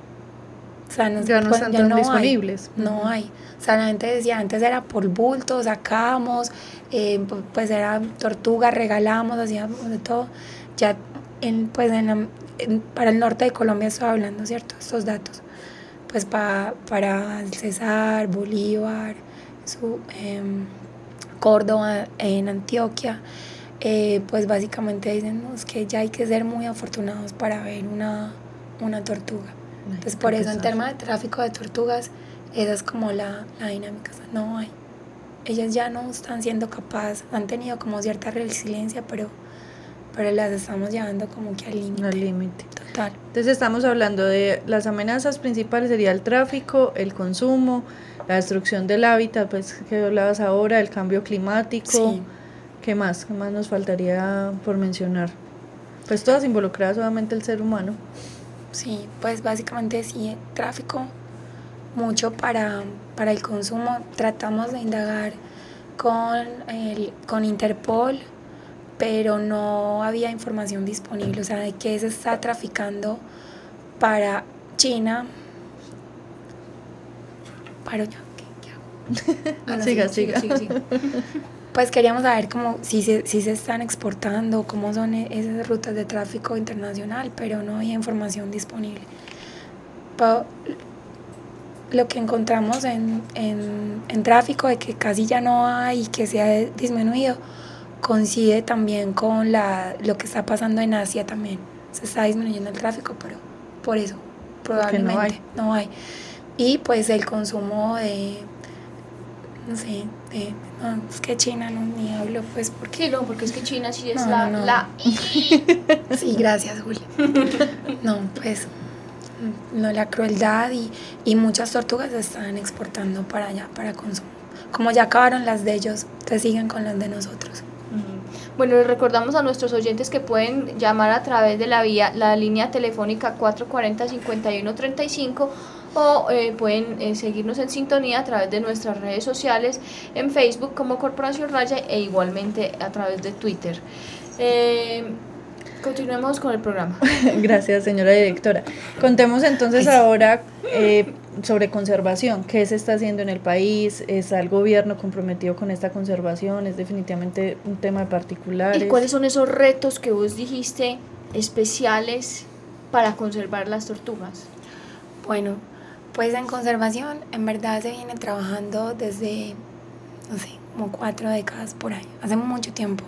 O sea, no, ya no pues, están disponibles. no hay. O sea, la gente decía, antes era por bulto, sacábamos, eh, pues era tortuga, regalábamos, hacíamos de todo. Ya, en, pues en, para el norte de Colombia estoy hablando, ¿cierto? Estos datos. Pues pa, para el César, Bolívar, su, em, Córdoba, en Antioquia, eh, pues básicamente dicen que ya hay que ser muy afortunados para ver una, una tortuga. Entonces por eso en temas de tráfico de tortugas, esa es como la, la dinámica, no hay. Ellas ya no están siendo capaces, han tenido como cierta resiliencia, pero, pero las estamos llevando como que al límite. Al límite. Total. Entonces estamos hablando de las amenazas principales, sería el tráfico, el consumo, la destrucción del hábitat, pues que hablabas ahora, el cambio climático. ¿Qué más? ¿Qué más nos faltaría por mencionar? Pues todas involucradas solamente el ser humano. Sí, pues básicamente sí, tráfico, mucho para, para el consumo. Tratamos de indagar con, el, con Interpol, pero no había información disponible, o sea, de qué se está traficando para China, Paro ya, ¿qué, hago? (laughs) siga, siga. (laughs) Pues queríamos saber cómo, si se, si se están exportando, cómo son e, esas rutas de tráfico internacional, pero no había información disponible. lo que encontramos en, en, en tráfico de que casi ya no hay y que se ha disminuido, coincide también con la, lo que está pasando en Asia también. Se está disminuyendo el tráfico, pero por eso probablemente no hay. No hay. Y pues el consumo de, no sé, de, no, es que China no ni hablo pues porque... Sí, no, porque es que China sí es la, la... (laughs) sí, gracias Julia. No, pues no, la crueldad y, y muchas tortugas se están exportando para allá, para consumo. Como ya acabaron las de ellos, te siguen con las de nosotros. Bueno, les recordamos a nuestros oyentes que pueden llamar a través de la vía, la línea telefónica 440-5135 o eh, pueden eh, seguirnos en sintonía a través de nuestras redes sociales, en Facebook como Corporación Raya e igualmente a través de Twitter. Eh, continuemos con el programa. (laughs) Gracias, señora directora. Contemos entonces ahora sobre conservación. ¿Qué se está haciendo en el país? ¿Está el gobierno comprometido con esta conservación? ¿Es definitivamente un tema particular? ¿Y cuáles son esos retos que vos dijiste especiales para conservar las tortugas? Bueno, pues en conservación, en verdad se viene trabajando desde, no sé, como cuatro décadas por ahí, hace mucho tiempo.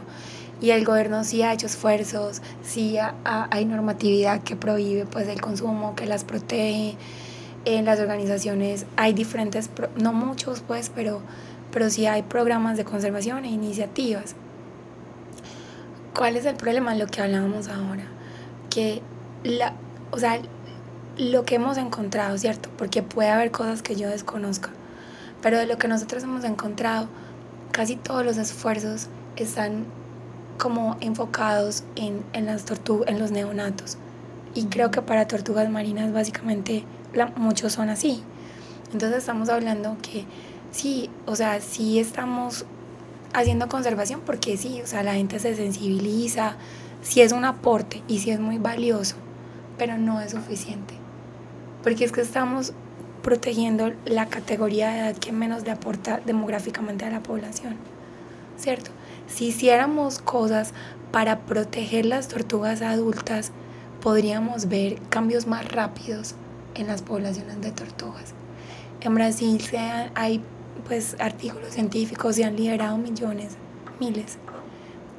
Y el gobierno sí ha hecho esfuerzos, sí hay normatividad que prohíbe pues el consumo, que las protege. En las organizaciones hay diferentes, no muchos pues, pero, pero sí hay programas de conservación e iniciativas. ¿Cuál es el problema? Lo que hablábamos ahora, que la, o sea, lo que hemos encontrado, ¿cierto? Porque puede haber cosas que yo desconozca, Pero de lo que nosotros hemos encontrado, casi todos los esfuerzos están como enfocados en, en las tortugas, en los neonatos. Y creo que para tortugas marinas básicamente muchos son así. Entonces estamos hablando que sí, o sea, sí estamos haciendo conservación porque sí, o sea, la gente se sensibiliza, sí es un aporte y sí es muy valioso, pero no es suficiente. Porque es que estamos protegiendo la categoría de edad que menos le aporta demográficamente a la población, ¿cierto? Si hiciéramos cosas para proteger las tortugas adultas, podríamos ver cambios más rápidos en las poblaciones de tortugas. En Brasil se hay pues artículos científicos se han liberado millones, miles,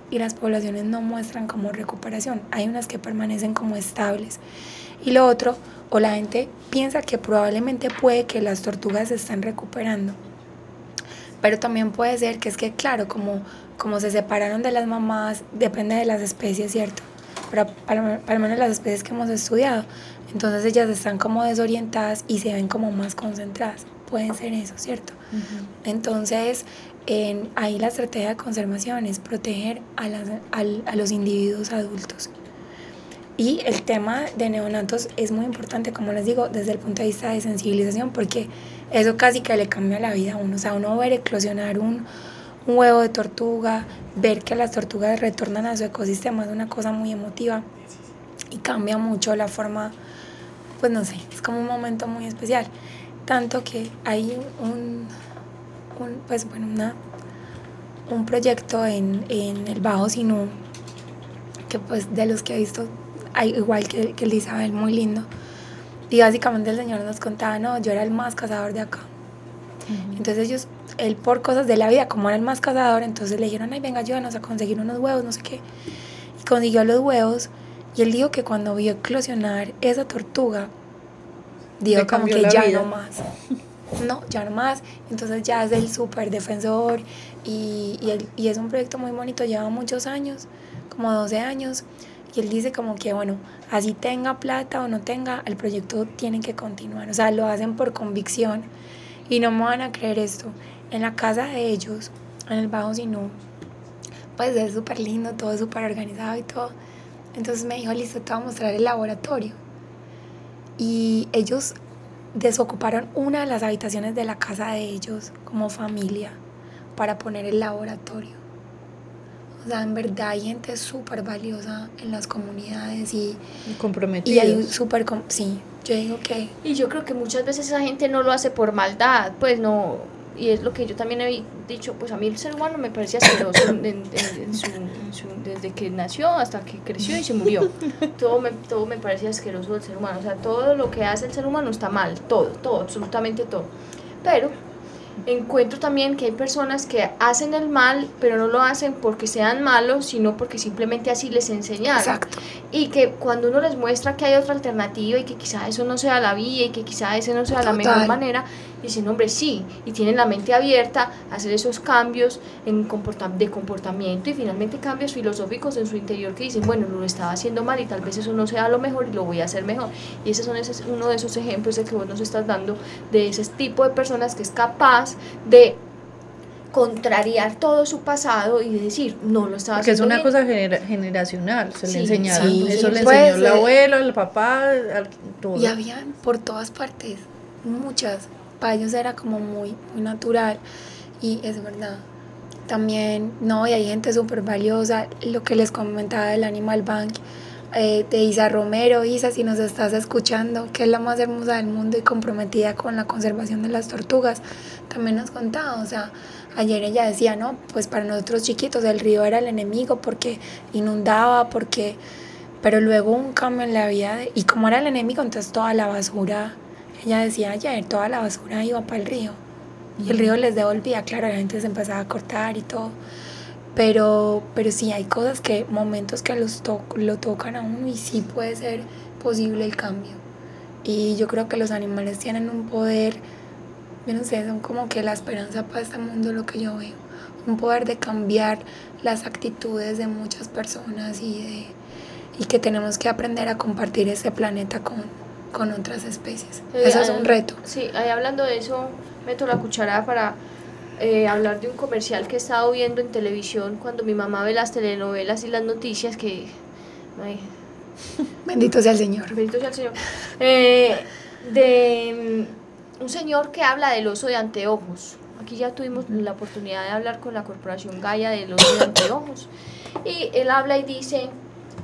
y las poblaciones no muestran como recuperación. Hay unas que permanecen como estables. Y lo otro, o la gente piensa que probablemente puede que las tortugas se están recuperando. Pero también puede ser que es que, claro, como, como se separaron de las mamás, depende de las especies, ¿cierto? Pero para, para menos las especies que hemos estudiado. Entonces ellas están como desorientadas y se ven como más concentradas. Pueden ser eso, ¿cierto? Entonces, en, ahí la estrategia de conservación es proteger a, a los individuos adultos. Y el tema de neonatos es muy importante, como les digo, desde el punto de vista de sensibilización, porque eso casi que le cambia la vida a uno. O sea, uno ver eclosionar un, un huevo de tortuga, ver que las tortugas retornan a su ecosistema es una cosa muy emotiva y cambia mucho la forma, pues no sé, es como un momento muy especial. Tanto que hay un, pues bueno, una, un proyecto en, en el Bajo Sinú, que pues de los que he visto, igual que, que el de Isabel, muy lindo. Y básicamente el señor nos contaba, no, yo era el más cazador de acá. Entonces ellos, él por cosas de la vida, como era el más cazador, entonces le dijeron, ay, venga, ayúdanos a conseguir unos huevos, no sé qué. Y consiguió los huevos. Y él dijo que cuando vio eclosionar esa tortuga, dijo como que ya no más. no, ya no más. Entonces ya es el súper defensor y, y, es un proyecto muy bonito, lleva muchos años, como 12 años. Y él dice como que, bueno, así tenga plata o no tenga, el proyecto tiene que continuar. O sea, lo hacen por convicción. Y no me van a creer esto. En la casa de ellos, en el Bajo Sinú, pues es súper lindo, todo súper organizado y todo. Entonces me dijo, listo, te voy a mostrar el laboratorio. Y ellos desocuparon una de las habitaciones de la casa de ellos como familia para poner el laboratorio. O sea, en verdad hay gente súper valiosa en las comunidades y, y comprometida. Y hay súper, sí, yo digo que... Y yo creo que muchas veces esa gente no lo hace por maldad, pues no, y es lo que yo también he dicho, pues a mí el ser humano me parece asqueroso desde que nació hasta que creció y se murió. Todo me, todo me parece asqueroso del ser humano, o sea, todo lo que hace el ser humano está mal, todo, todo, absolutamente todo. Pero encuentro también que hay personas que hacen el mal, pero no lo hacen porque sean malos, sino porque simplemente así les enseñaron. Exacto. Y que cuando uno les muestra que hay otra alternativa y que quizá eso no sea la vía y que quizá ese no sea la mejor manera, dicen, hombre, sí, y tienen la mente abierta a hacer esos cambios en de comportamiento y finalmente cambios filosóficos en su interior que dicen, bueno, lo estaba haciendo mal y tal vez eso no sea lo mejor y lo voy a hacer mejor. Y ese es uno de esos ejemplos de que vos nos estás dando de ese tipo de personas que es capaz de contrariar todo su pasado y decir, no lo estaba Porque es una cosa generacional, se le enseñaron, eso le enseñó el abuelo, el papá, todo. Y habían por todas partes, muchas, para ellos era como muy, muy natural y es verdad. También, no, y hay gente súper valiosa, lo que les comentaba del Animal Bank, eh, de Isa Romero. Isa, si nos estás escuchando, que es la más hermosa del mundo y comprometida con la conservación de las tortugas, también nos contaba, o sea, ayer ella decía, no, pues para nosotros chiquitos el río era el enemigo porque inundaba, porque, pero luego un cambio en la vida, y como era el enemigo, entonces toda la basura, ella decía ayer, toda la basura iba para el río. Y el río les devolvía, claro, la gente se empezaba a cortar y todo. Pero, pero sí hay cosas que, momentos que los lo tocan a uno y sí puede ser posible el cambio. Y yo creo que los animales tienen un poder, yo no sé, son como que la esperanza para este mundo, lo que yo veo. Un poder de cambiar las actitudes de muchas personas y, de, y que tenemos que aprender a compartir ese planeta con, con otras especies. eso es un reto. Sí, ahí hablando de eso, meto la cuchara para eh, hablar de un comercial que he estado viendo en televisión cuando mi mamá ve las telenovelas y las noticias que... (laughs) Bendito sea el Señor. Bendito sea el Señor. Eh, de mm, un señor que habla del oso de anteojos. Aquí ya tuvimos la oportunidad de hablar con la corporación Gaia del oso de anteojos. Y él habla y dice,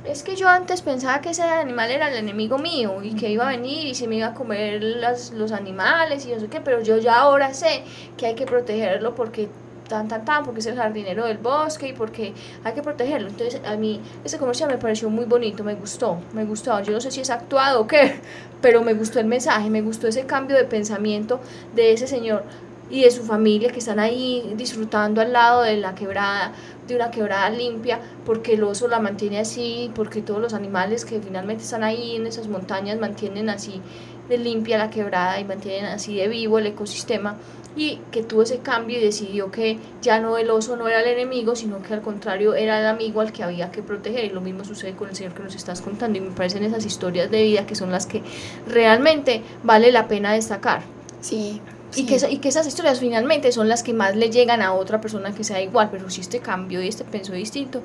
es que yo antes pensaba que ese animal era el enemigo mío y que iba a venir y se me iba a comer las, los animales y no sé qué, pero yo ya ahora sé que hay que protegerlo porque tan, tan, tan, porque es el jardinero del bosque y porque hay que protegerlo. Entonces, a mí ese comercial me pareció muy bonito, me gustó, me gustó. Yo no sé si es actuado o qué, pero me gustó el mensaje, me gustó ese cambio de pensamiento de ese señor y de su familia que están ahí disfrutando al lado de la quebrada, de una quebrada limpia, porque el oso la mantiene así, porque todos los animales que finalmente están ahí en esas montañas mantienen así de limpia la quebrada y mantienen así de vivo el ecosistema y que tuvo ese cambio y decidió que ya no el oso no era el enemigo, sino que al contrario era el amigo al que había que proteger. Y lo mismo sucede con el señor que nos estás contando. Y me parecen esas historias de vida que son las que realmente vale la pena destacar. Sí. Y, que, y que esas historias finalmente son las que más le llegan a otra persona que sea igual, pero si este cambió y este pensó distinto,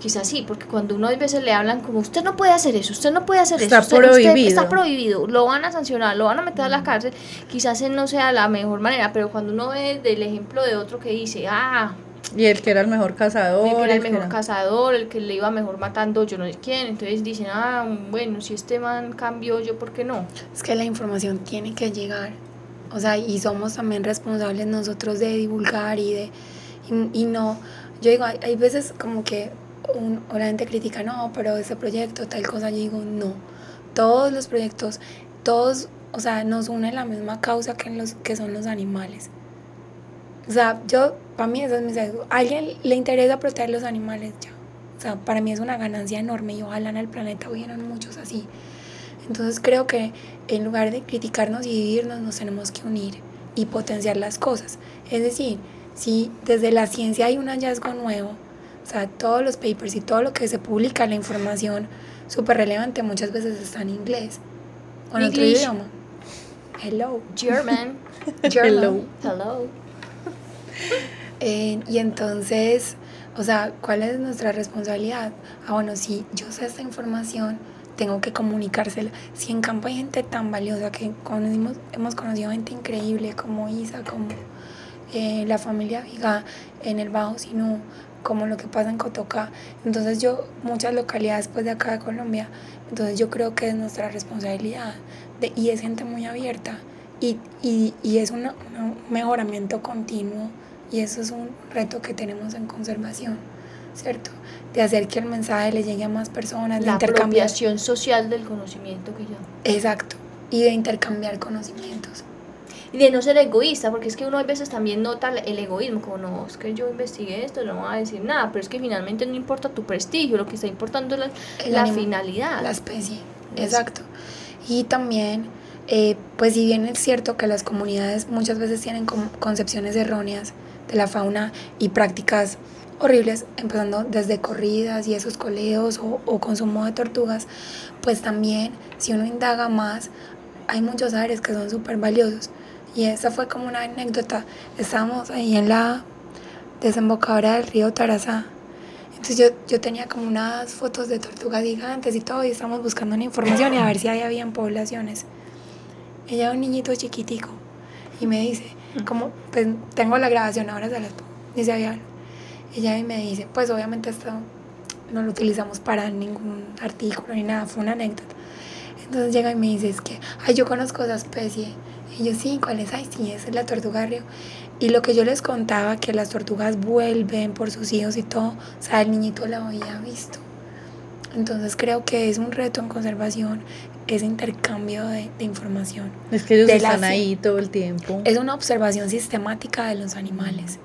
quizás sí, porque cuando uno a veces le hablan como usted no puede hacer eso, usted no puede hacer está eso, prohibido. está prohibido, lo van a sancionar, lo van a meter a la cárcel, quizás no sea la mejor manera, pero cuando uno ve del ejemplo de otro que dice, ah, y el que era el mejor cazador. El que era el mejor cazador, el que le iba mejor matando yo no sé quién. Entonces dicen, ah, bueno, si este man cambió, yo, ¿por qué no? Es que la información tiene que llegar. O sea, y somos también responsables nosotros de divulgar y de... Y, no, yo digo, hay, hay veces como que un, o la gente critica, no, pero ese proyecto, tal cosa, yo digo, no. Todos los proyectos, todos, o sea, nos une la misma causa que, los, que son los animales. O sea, yo, para mí eso es mi ¿A alguien le interesa proteger los animales? Ya. O sea, para mí es una ganancia enorme y ojalá en el planeta hubieran muchos así. Entonces creo que en lugar de criticarnos y dividirnos, nos tenemos que unir y potenciar las cosas. Es decir, si desde la ciencia hay un hallazgo nuevo, o sea, todos los papers y todo lo que se publica, la información súper relevante, muchas veces está en inglés o en otro idioma. Hello. (laughs) German. Hello. Hello. Eh, y entonces, o sea, ¿cuál es nuestra responsabilidad? Ah, bueno, si yo sé esta información, tengo que comunicársela. Si en campo hay gente tan valiosa que conocimos, hemos conocido gente increíble como Isa, como eh, la familia Viga en el Bajo Sinú, como lo que pasa en Cotoca. Entonces yo, muchas localidades pues de acá de Colombia, entonces yo creo que es nuestra responsabilidad de, y es gente muy abierta y, y, y es un mejoramiento continuo y eso es un reto que tenemos en conservación, ¿cierto? de hacer que el mensaje le llegue a más personas, la de intercambiar. social del conocimiento que ya. Exacto, y de intercambiar conocimientos. Y de no ser egoísta, porque es que uno a veces también nota el egoísmo, como no, es que yo investigué esto, no voy a decir nada, pero es que finalmente no importa tu prestigio, lo que está importando es la, finalidad. La especie, exacto. Y también, eh, pues si bien es cierto que las comunidades muchas veces tienen concepciones erróneas de la fauna y prácticas horribles, empezando desde corridas y esos coleos o, o, consumo de tortugas, pues también si uno indaga más, hay muchos aires que son súper valiosos. Y esa fue como una anécdota. Estábamos ahí en la desembocadura del río Tarazá. Entonces yo, yo tenía como unas fotos de tortugas gigantes y todo, y estábamos buscando una información y a ver si ahí habían poblaciones. Ella un niñito chiquitico y me dice, como, pues tengo la grabación, ahora se las pongo. Dice, había ella me dice, pues obviamente esto no lo utilizamos para ningún artículo ni nada, fue una anécdota. Entonces llega y me dice, es que, ay, yo conozco esa especie. Y yo, sí, ¿cuál es? Ay, sí, es la tortuga río. Y lo que yo les contaba, que las tortugas vuelven por sus hijos y todo, o sea, el niñito lo había visto. Entonces creo que es un reto en conservación ese intercambio de, información. Es que ellos están ahí todo el tiempo. Es una observación sistemática de los animales.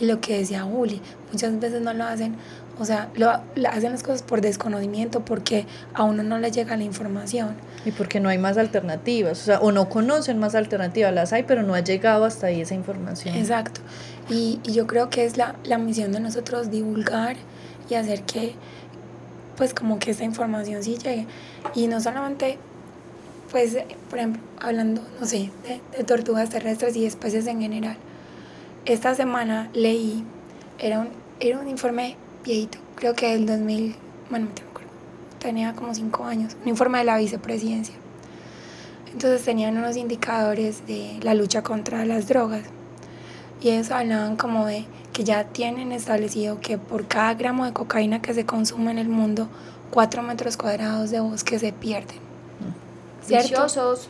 Y lo que decía Juli, muchas veces no lo hacen, o sea, lo, hacen las cosas por desconocimiento, porque a uno no le llega la información. Y porque no hay más alternativas, o sea, o no conocen más alternativas, las hay, pero no ha llegado hasta ahí esa información. Exacto. Y, y yo creo que es la, la misión de nosotros divulgar y hacer que, pues como que esta información sí llegue. Y no solamente pues, por ejemplo, hablando, no sé, de, de tortugas terrestres y especies en general, esta semana leí, era un, era un informe viejito, creo que del 2000, bueno, no me acuerdo, tenía como cinco años, un informe de la vicepresidencia. Entonces tenían unos indicadores de la lucha contra las drogas y ellos hablaban como de que ya tienen establecido que por cada gramo de cocaína que se consume en el mundo, 4 metros cuadrados de bosque se pierden. ¿Cierto? Viciosos.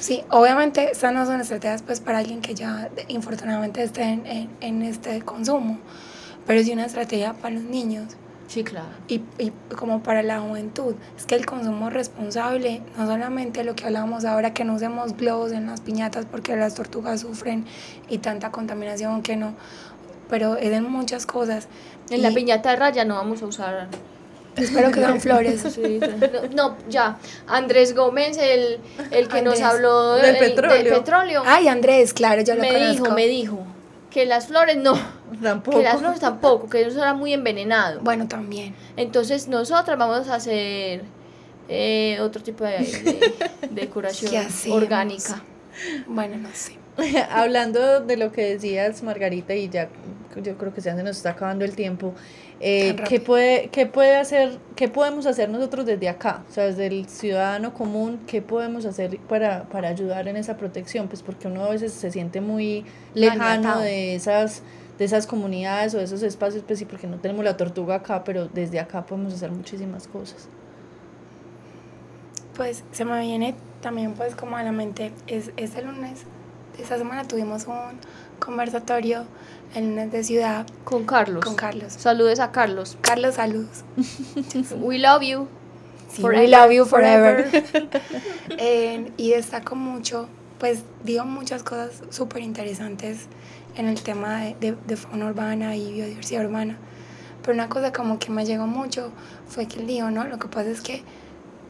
Sí, obviamente estas no son estrategias pues para alguien que ya infortunadamente esté en, en- en este consumo, pero sí una estrategia para los niños Sí, claro. y, y como para la juventud. Es que el consumo responsable, no solamente lo que hablábamos ahora, que no usemos globos en las piñatas porque las tortugas sufren y tanta contaminación que no, pero es en muchas cosas. En la Y piñata de raya no vamos a usar. Espero que sean (laughs) flores. Sí, no, no, ya. Andrés Gómez, el, el que nos habló Del el- petróleo. petróleo, Ay, Andrés, claro, yo lo me conozco. dijo, me dijo que las flores no, Tampoco. que las flores tampoco, que eso era muy envenenado. Bueno, también. Entonces nosotras vamos a hacer eh, otro tipo de, de- (laughs) de curación orgánica. Bueno, no sé. (laughs) Hablando de lo que decías, Margarita, y ya yo creo que ya se nos está acabando el tiempo, eh, ¿qué, puede, ¿qué puede hacer, qué podemos hacer nosotros desde acá? O sea, desde el ciudadano común, ¿qué podemos hacer para, para ayudar en esa protección? Pues porque uno a veces se siente muy lejano de esas de esas comunidades o de esos espacios, pues sí, porque no tenemos la tortuga acá, pero desde acá podemos hacer muchísimas cosas. Pues se me viene también pues como a la mente, es, este lunes, esta semana tuvimos un conversatorio el lunes de ciudad Con Carlos. con Carlos. Saludes a Carlos. Carlos, saludos. (laughs) We love you. Sí, Forever, we love you forever. forever. (laughs) Eh, y destaco mucho, pues digo muchas cosas súper interesantes en el tema de, de, de fauna urbana y biodiversidad urbana. Pero una cosa como que me llegó mucho fue que él dijo, ¿no? Lo que pasa es que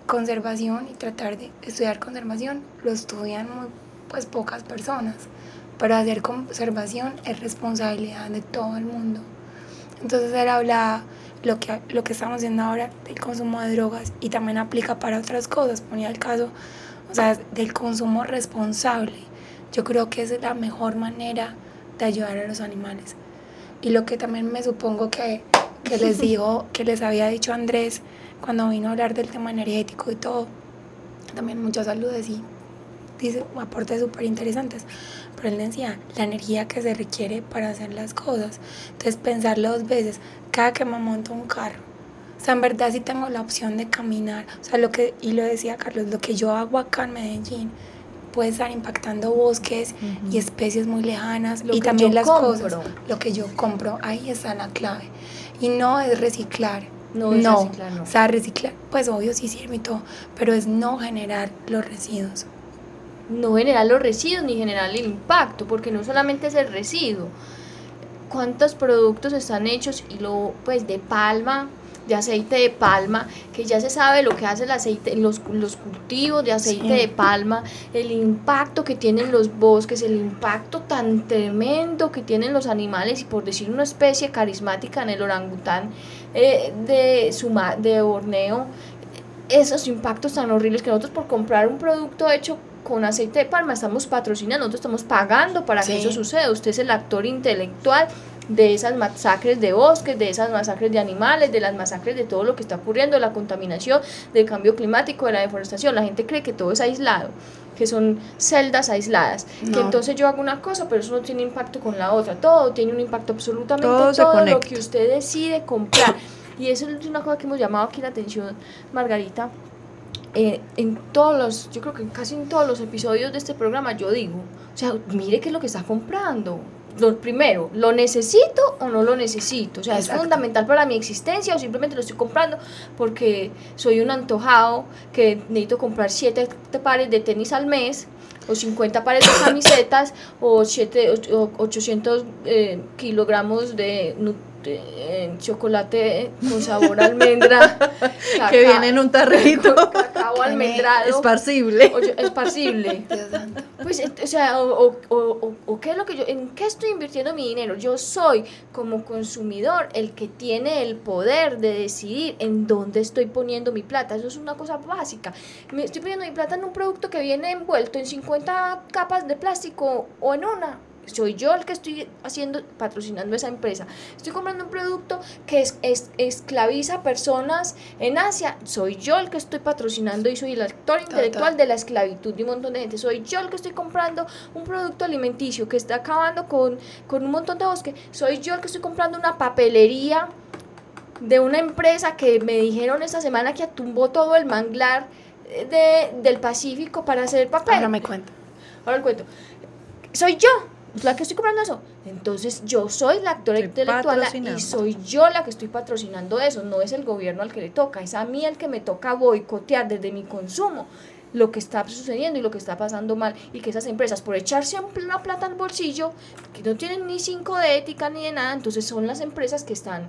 conservación y tratar de estudiar conservación lo estudian muy, pues pocas personas. Pero hacer conservación es responsabilidad de todo el mundo. Entonces él hablaba lo que, lo que estamos haciendo ahora del consumo de drogas y también aplica para otras cosas. Ponía el caso, o sea, del consumo responsable. Yo creo que es la mejor manera de ayudar a los animales. Y lo que también me supongo que, que (laughs) les dijo, que les había dicho Andrés cuando vino a hablar del tema energético y todo, también muchas saludes y dice aportes súper interesantes. Pero él decía, la energía que se requiere para hacer las cosas. Entonces pensarlo dos veces, cada que me monto un carro. O sea, en verdad sí tengo la opción de caminar. O sea, lo que, y lo decía Carlos, lo que yo hago acá en Medellín puede estar impactando bosques y especies muy lejanas Lo y también las compro. cosas. Lo que yo compro, ahí está la clave. Y no es reciclar. No es reciclar, no. O sea, reciclar, pues obvio sí sirve y todo, pero es no generar los residuos. No generar los residuos ni generar el impacto, porque no solamente es el residuo. ¿Cuántos productos están hechos y lo pues de palma, de aceite de palma, que ya se sabe lo que hace el aceite, los, los cultivos de aceite Sí. de palma, el impacto que tienen los bosques, el impacto tan tremendo que tienen los animales y por decir una especie carismática en el orangután eh, de, Suma, de Borneo, esos impactos tan horribles que nosotros por comprar un producto hecho con aceite de palma estamos patrocinando, nosotros estamos pagando para que eso suceda. Usted es el actor intelectual de esas masacres de bosques, de esas masacres de animales, de las masacres de todo lo que está ocurriendo, de la contaminación, del cambio climático, de la deforestación. La gente cree que todo es aislado, que son celdas aisladas, que entonces yo hago una cosa, pero eso no tiene impacto con la otra. Todo tiene un impacto absolutamente Todo todo lo que usted decide comprar. Y eso es una cosa que hemos llamado aquí la atención, Margarita. Eh, en todos los, yo creo que casi en todos los episodios de este programa yo digo, o sea, mire qué es lo que está comprando. Lo primero, ¿lo necesito o no lo necesito? O sea, Exacto. es fundamental para mi existencia o simplemente lo estoy comprando porque soy un antojado que necesito comprar siete pares de tenis al mes o 50 pares de (coughs) camisetas o, siete, o- o 800 eh, kilogramos de nu- eh, chocolate con sabor a almendra. (laughs) que viene en un tarrito. (laughs) Cacao almendrado. Esparcible. O esparcible. (laughs) Pues, o sea, o, o- o- o qué es lo que yo, en qué estoy invirtiendo mi dinero. Yo soy como consumidor el que tiene el poder de decidir en dónde estoy poniendo mi plata. Eso es una cosa básica. Me estoy poniendo mi plata en un producto que viene envuelto en 50 capas de plástico o en una. Soy yo el que estoy haciendo, patrocinando esa empresa. Estoy comprando un producto que es, es- esclaviza personas en Asia. Soy yo el que estoy patrocinando y soy el actor intelectual de la esclavitud de un montón de gente. Soy yo el que estoy comprando un producto alimenticio que está acabando con, con un montón de bosque. Soy yo el que estoy comprando una papelería de una empresa que me dijeron esta semana que tumbó todo el manglar eh, de, del Pacífico para hacer papel. Ahora me cuenta. Ahora el cuento. Soy yo la que estoy comprando eso. Entonces yo soy la actora Estoy intelectual y soy yo la que estoy patrocinando eso. No es el gobierno al que le toca, es a mí el que me toca boicotear desde mi consumo lo que está sucediendo y lo que está pasando mal y que esas empresas por echarse un- una plata al bolsillo que no tienen ni cinco de ética ni de nada entonces son las empresas que están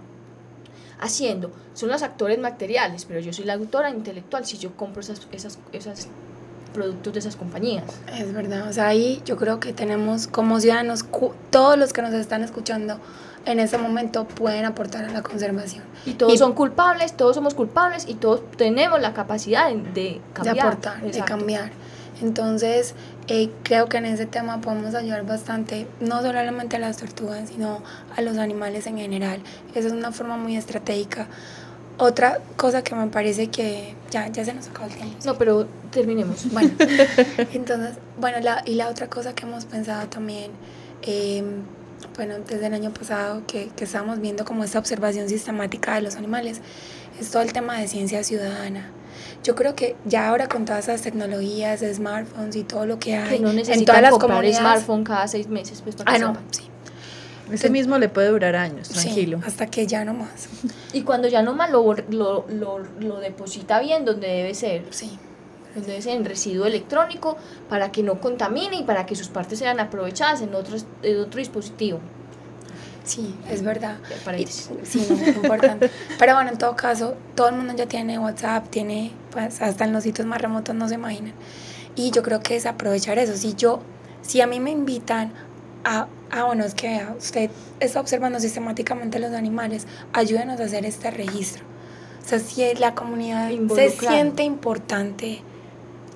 haciendo son los actores materiales pero yo soy la autora intelectual si yo compro esas esas esas productos de esas compañías Es verdad, o sea, ahí yo creo que tenemos como ciudadanos, todos los que nos están escuchando en este momento pueden aportar a la conservación. Y todos Y- son culpables, todos somos culpables y todos tenemos la capacidad de, de cambiar. de aportar, de Exacto. cambiar. Entonces, eh, creo que en ese tema podemos ayudar bastante, no solamente a las tortugas, sino a los animales en general. Esa es una forma muy estratégica. Otra cosa que me parece que ya, ya se nos acabó el tiempo. ¿sí? No, pero terminemos. Bueno, (laughs) entonces, bueno, la, y la otra cosa que hemos pensado también, eh, bueno, desde el año pasado que, que estábamos viendo como esta observación sistemática de los animales, es todo el tema de ciencia ciudadana. Yo creo que ya ahora con todas esas tecnologías, de smartphones y todo lo que hay que no en todas las comprar comunidades. smartphone cada seis meses. Pues, para que Ah, no, sí, Ese mismo le puede durar años, sí, tranquilo. hasta que ya no más. Y cuando ya nomás lo, lo, lo, lo deposita bien donde debe ser, Sí. donde debe ser en residuo electrónico, para que no contamine y para que sus partes sean aprovechadas en otro, en otro dispositivo. Sí, es verdad. Y- Sí, no, es importante. Pero bueno, en todo caso, todo el mundo ya tiene WhatsApp, tiene, pues hasta en los sitios más remotos no se imaginan. Y yo creo que es aprovechar eso. Si yo, si a mí me invitan a, ah, bueno, es que vea, usted está observando sistemáticamente los animales, ayúdenos a hacer este registro. O sea, si la comunidad se siente importante,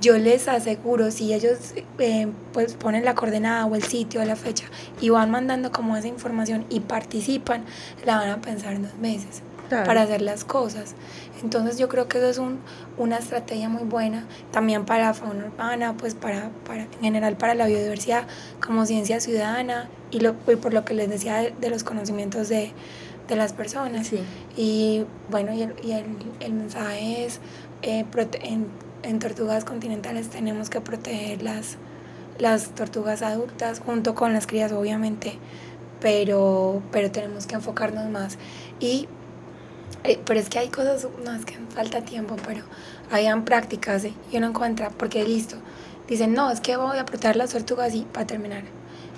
yo les aseguro, si ellos eh, pues ponen la coordenada o el sitio o la fecha y van mandando como esa información y participan, la van a pensar dos veces Claro. para hacer las cosas. Entonces yo creo que eso es un, una estrategia muy buena también para la fauna urbana, pues para, para en general para la biodiversidad como ciencia ciudadana y, lo, y por lo que les decía de, de los conocimientos de, de las personas. Sí. Y bueno, y el, y el, el mensaje es, eh, en, en tortugas continentales tenemos que proteger las, las tortugas adultas junto con las crías, obviamente, pero, pero tenemos que enfocarnos más. Y, eh, pero es que hay cosas, no es que falta tiempo, pero hayan prácticas ¿eh? y uno encuentra, porque listo, dicen, no, es que voy a proteger las tortugas y para terminar.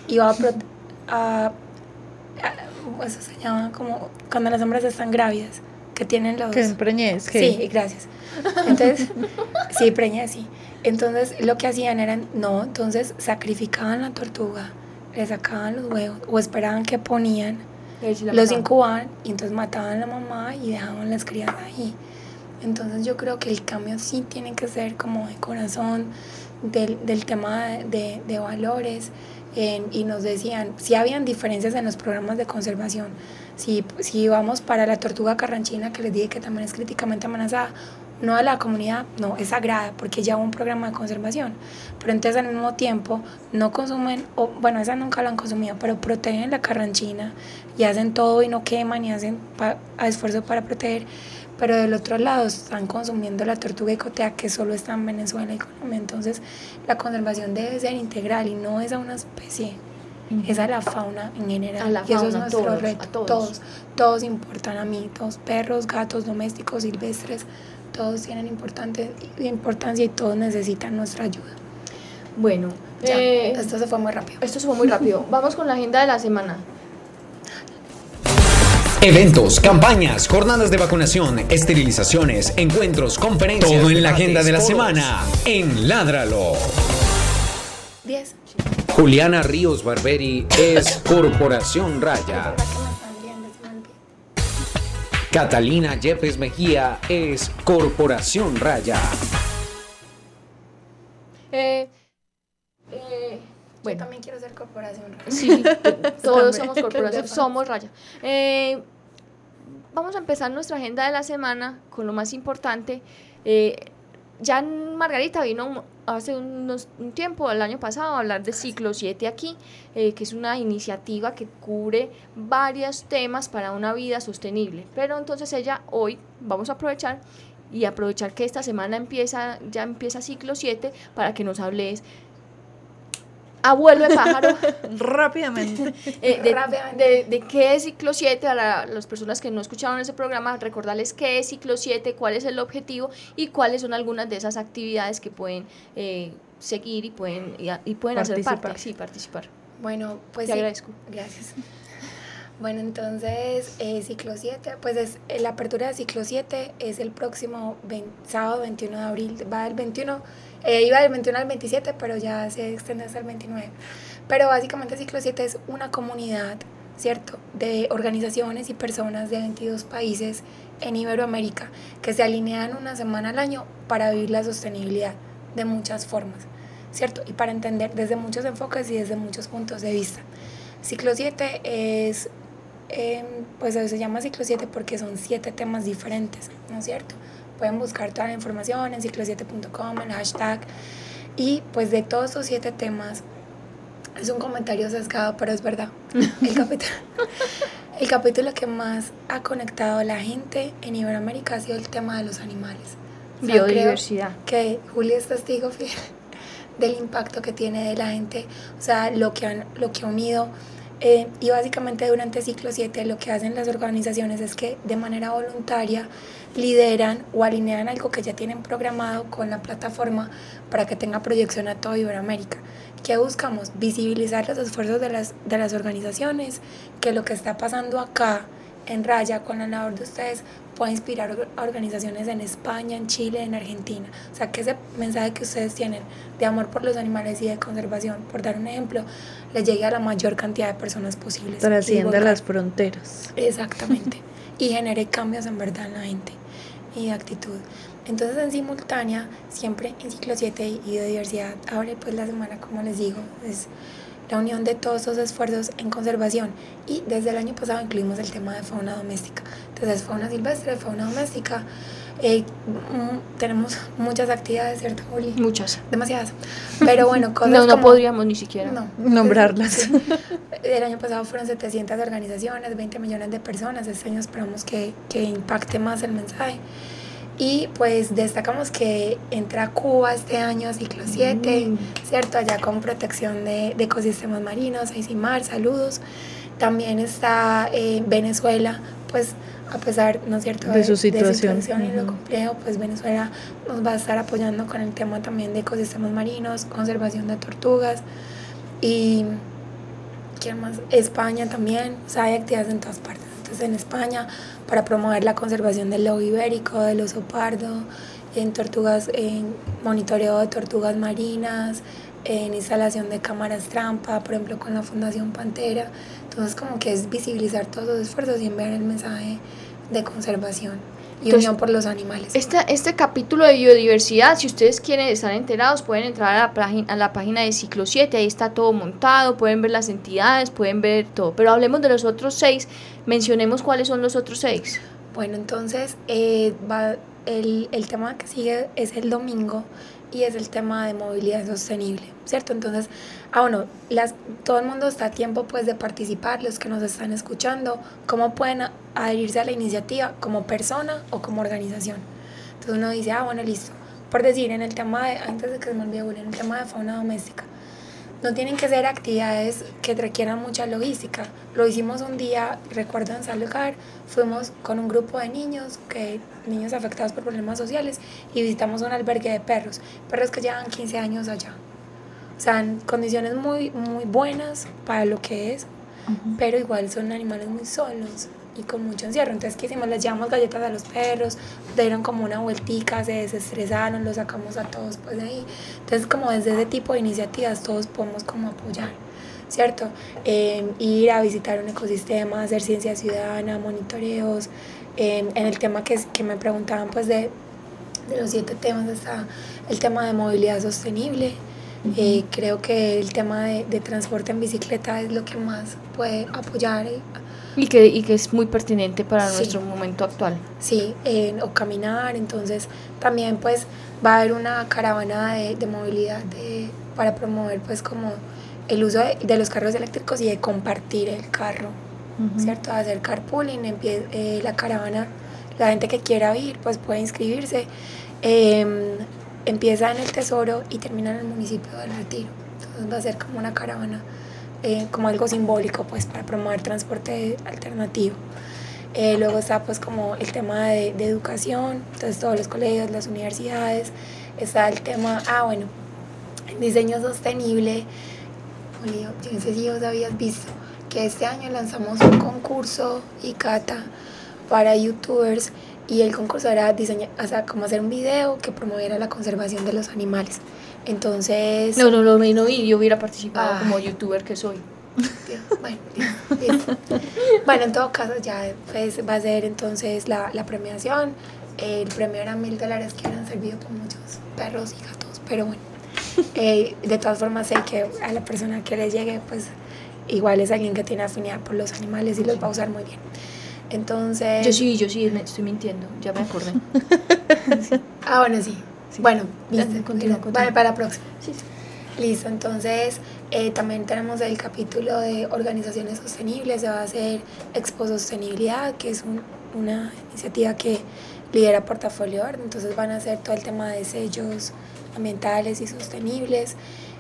Y va a, a a- eso se llama como cuando las hembras están grávidas, que tienen los... Que empreñez, que Sí, gracias. Entonces, (laughs) sí, preña, sí. Entonces, lo que hacían eran, no, entonces sacrificaban la tortuga, le sacaban los huevos o esperaban que ponían, los incubaban y entonces mataban a la mamá y dejaban las crías ahí. Entonces, yo creo que el cambio sí tiene que ser como de corazón, del, del tema de, de- valores. en- y nos decían, si habían diferencias en los programas de conservación, si, si vamos para la tortuga carranchina, que les dije que también es críticamente amenazada, no a la comunidad, no, es sagrada, porque ya hubo un programa de conservación. Pero entonces al mismo tiempo no consumen, o bueno, esa nunca la han consumido, pero protegen la carranchina y hacen todo y no queman y hacen pa- a esfuerzo para proteger. Pero del otro lado están consumiendo la tortuga icotea que solo está en Venezuela y Colombia. Entonces la conservación debe ser integral y no es a una especie, es a la fauna en general. A la y eso es fauna, nuestro todos, reto. todos. todos, todos importan a mí, todos perros, gatos, domésticos, silvestres, todos tienen importante, importancia y todos necesitan nuestra ayuda. Bueno, Ya, eh, esto se fue muy rápido. esto se fue muy rápido. (laughs) Vamos con la agenda de la semana. Eventos, campañas, jornadas de vacunación, esterilizaciones, encuentros, conferencias. Todo en la agenda de la semana en Ládralo. 10. Juliana Ríos Barberi es Corporación Raya. Catalina Yepes Mejía es Corporación Raya. Eh, eh, Yo bueno, también quiero ser corporación. Raya. sí, (laughs) todos somos corporación, (laughs) somos Raya. Eh, vamos a empezar nuestra agenda de la semana con lo más importante. Eh, ya Margarita vino hace unos, un tiempo, el año pasado, a hablar de Ciclo 7 aquí, eh, que es una iniciativa que cubre varios temas para una vida sostenible. Pero entonces ella hoy vamos a aprovechar y aprovechar que esta semana empieza, ya empieza Ciclo 7 para que nos hables. Abuelo de (laughs) pájaro, Rápidamente. eh, de, Rápidamente. de- de qué es ciclo 7 a la- las personas que no escucharon ese programa, recordarles qué es ciclo 7, cuál es el objetivo y cuáles son algunas de esas actividades que pueden eh, seguir y pueden, y, a- y pueden hacer Participar. parte. Sí, participar. Bueno, pues Te sí. agradezco. Gracias. (laughs) Bueno, entonces, eh, ciclo 7, pues es, eh, la apertura de ciclo 7 es el próximo sábado 21 de abril, va del 21, eh, iba del 21 al 27, pero ya se extiende hasta el 29. Pero básicamente ciclo 7 es una comunidad, ¿cierto?, de organizaciones y personas de 22 países en Iberoamérica que se alinean una semana al año para vivir la sostenibilidad de muchas formas, ¿cierto? Y para entender desde muchos enfoques y desde muchos puntos de vista. Ciclo 7 es, em, pues se llama ciclo 7 porque son siete temas diferentes, ¿no es cierto? Pueden buscar toda la información en ciclo7.com, el hashtag. Y pues de todos esos siete temas, es un comentario sesgado, pero es verdad. (laughs) El capítulo, el capítulo que más ha conectado a la gente en Iberoamérica ha sido el tema de los animales. O sea, Biodiversidad. que Julia es testigo fiel del impacto que tiene de la gente, o sea, lo que, han, lo que ha unido. eh, y básicamente durante ciclo 7 lo que hacen las organizaciones es que de manera voluntaria lideran o alinean algo que ya tienen programado con la plataforma para que tenga proyección a toda Iberoamérica. ¿Qué buscamos? Visibilizar los esfuerzos de las, de las organizaciones, que lo que está pasando acá en Raya con la labor de ustedes pueda inspirar a organizaciones en España, en Chile, en Argentina. O sea, que ese mensaje que ustedes tienen de amor por los animales y de conservación, por dar un ejemplo, le llegue a la mayor cantidad de personas posibles. Trascienda las fronteras. Exactamente. y genere cambios en verdad en la gente y de actitud. Entonces, en simultánea, siempre en ciclo 7 y biodiversidad abre pues la semana, como les digo, es la unión de todos esos esfuerzos en conservación. Y desde el año pasado incluimos el tema de fauna doméstica. Entonces, fauna silvestre, fauna doméstica. eh, mm, tenemos muchas actividades, ¿cierto, Juli? Muchas. Demasiadas. Pero bueno, (laughs) cosas No, no como- podríamos ni siquiera. no. Nombrarlas. Sí. El año pasado fueron 700 organizaciones, 20 millones de personas. Este año esperamos que, que impacte más el mensaje. Y pues destacamos que entra Cuba este año ciclo 7, Mm. ¿cierto? Allá con protección de, de ecosistemas marinos, mar saludos. También está eh, Venezuela, pues a pesar, ¿no es cierto?, De su situación. y lo complejo, pues Venezuela nos va a estar apoyando con el tema también de ecosistemas marinos, conservación de tortugas y ¿quién más? España también, o sea, hay actividades en todas partes. Entonces en España para promover la conservación del lobo ibérico, del oso pardo, en tortugas, en monitoreo de tortugas marinas, en instalación de cámaras trampa, por ejemplo con la Fundación Pantera. Entonces como que es visibilizar todos los esfuerzos y enviar el mensaje de conservación y Entonces, unión por los animales. Esta, este capítulo de biodiversidad, si ustedes quieren estar enterados, pueden entrar a la, página, a la página de Ciclo 7, ahí está todo montado, pueden ver las entidades, pueden ver todo. Pero hablemos de los otros seis, mencionemos cuáles son los otros seis. Bueno, entonces eh, va, el, el tema que sigue es el domingo y es el tema de movilidad sostenible, ¿cierto? Entonces, ah, bueno, las, todo el mundo está a tiempo pues de participar, los que nos están escuchando, cómo pueden adherirse a la iniciativa como persona o como organización. Entonces uno dice, ah, bueno, listo. Por decir, en el tema de, antes de que se me olvide, en el tema de fauna doméstica, no tienen que ser actividades que requieran mucha logística. Lo hicimos un día, recuerdo en Salgar, fuimos con un grupo de niños, que, niños afectados por problemas sociales, y visitamos un albergue de perros, perros que llevan 15 años allá. O sea, en condiciones muy, muy buenas para lo que es, pero igual son animales muy solos. Y con mucho encierro. Entonces, ¿qué hicimos? Les llevamos galletas a los perros, dieron como una vueltica, se desestresaron, los sacamos a todos pues de ahí. Entonces, como desde ese tipo de iniciativas todos podemos como apoyar. ¿Cierto? Eh, ir a visitar un ecosistema, hacer ciencia ciudadana, monitoreos. Eh, en el tema que, que me preguntaban, pues de, de los siete temas está el tema de movilidad sostenible, eh, creo que el tema de, de, transporte en bicicleta es lo que más puede apoyar. Y que, y que es muy pertinente para sí. nuestro momento actual. Sí, eh, o caminar, entonces también pues va a haber una caravana de, de movilidad de, para promover pues como el uso de, de, los carros eléctricos y de compartir el carro, uh -huh. ¿cierto? Hacer carpooling, empieza, eh, la caravana, la gente que quiera ir pues puede inscribirse. Eh, empieza en el Tesoro y termina en el municipio del Retiro. Entonces va a ser como una caravana, eh, como algo simbólico pues para promover transporte alternativo. Eh, luego está pues como el tema de, de, educación, entonces todos los colegios, las universidades, está el tema, ah bueno, diseño sostenible, yo no sé si vos habías visto que este año lanzamos un concurso y cata para youtubers y el concurso era diseñar, o sea, como hacer un video que promoviera la conservación de los animales. Entonces... No, no, no, no, yo hubiera participado Ay. como youtuber que soy. Bueno, listo. bueno, en todo caso ya pues, va a ser entonces la, la premiación. El premio era mil dólares que han servido por muchos perros y gatos, pero bueno. Eh, de todas formas sé que a la persona que le llegue, pues igual es alguien que tiene afinidad por los animales y los va a usar muy bien. Entonces... Yo sí, yo sí, estoy mintiendo, ya me acordé. (laughs) Ah, bueno, sí. Sí. Bueno, listo. Continúa. Vale, para la próxima. Sí. Listo, entonces eh, también tenemos el capítulo de organizaciones sostenibles, se va a hacer Expo Sostenibilidad, que es un, una iniciativa que lidera Portafolio Art, entonces van a hacer todo el tema de sellos ambientales y sostenibles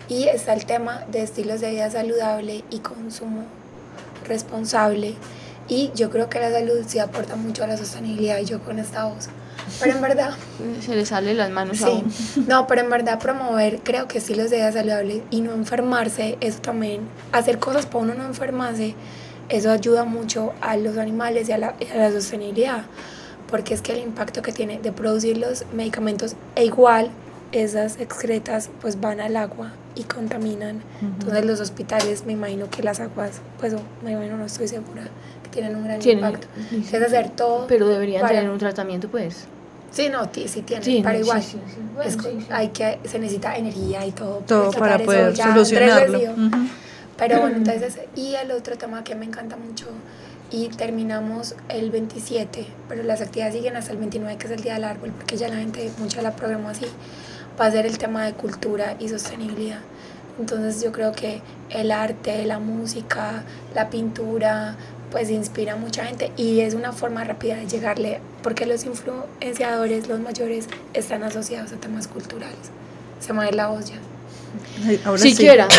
y está el tema de estilos de vida saludable y consumo responsable y yo creo que la salud sí aporta mucho a la sostenibilidad y yo con esta voz. Pero en verdad... Se le sale las manos sí. aún. No, pero en verdad promover, creo que estilos de vida saludables y no enfermarse, eso también, hacer cosas para uno no enfermarse, eso ayuda mucho a los animales y a la, a la sostenibilidad. Porque es que el impacto que tiene de producir los medicamentos e igual esas excretas pues van al agua y contaminan. Uh -huh. Entonces los hospitales, me imagino que las aguas, pues me imagino, no estoy segura, tienen un gran tienen, impacto. Es hacer todo. Pero deberían para, tener un tratamiento, pues. Sí, no, sí tienen, sí, pero igual. Sí, sí, bueno, es, hay que, se necesita energía y todo. Todo para poder solucionarlo. Uh -huh. Pero bueno, entonces, y el otro tema que me encanta mucho, y terminamos el 27, pero las actividades siguen hasta el 29, que es el Día del Árbol, porque ya la gente, mucha la programó así, va a ser el tema de cultura y sostenibilidad. Entonces yo creo que el arte, la música, la pintura, pues inspira a mucha gente y es una forma rápida de llegarle, porque los influenciadores, los mayores, están asociados a temas culturales. Se mueve la. Ay, ahora siquiera. (laughs)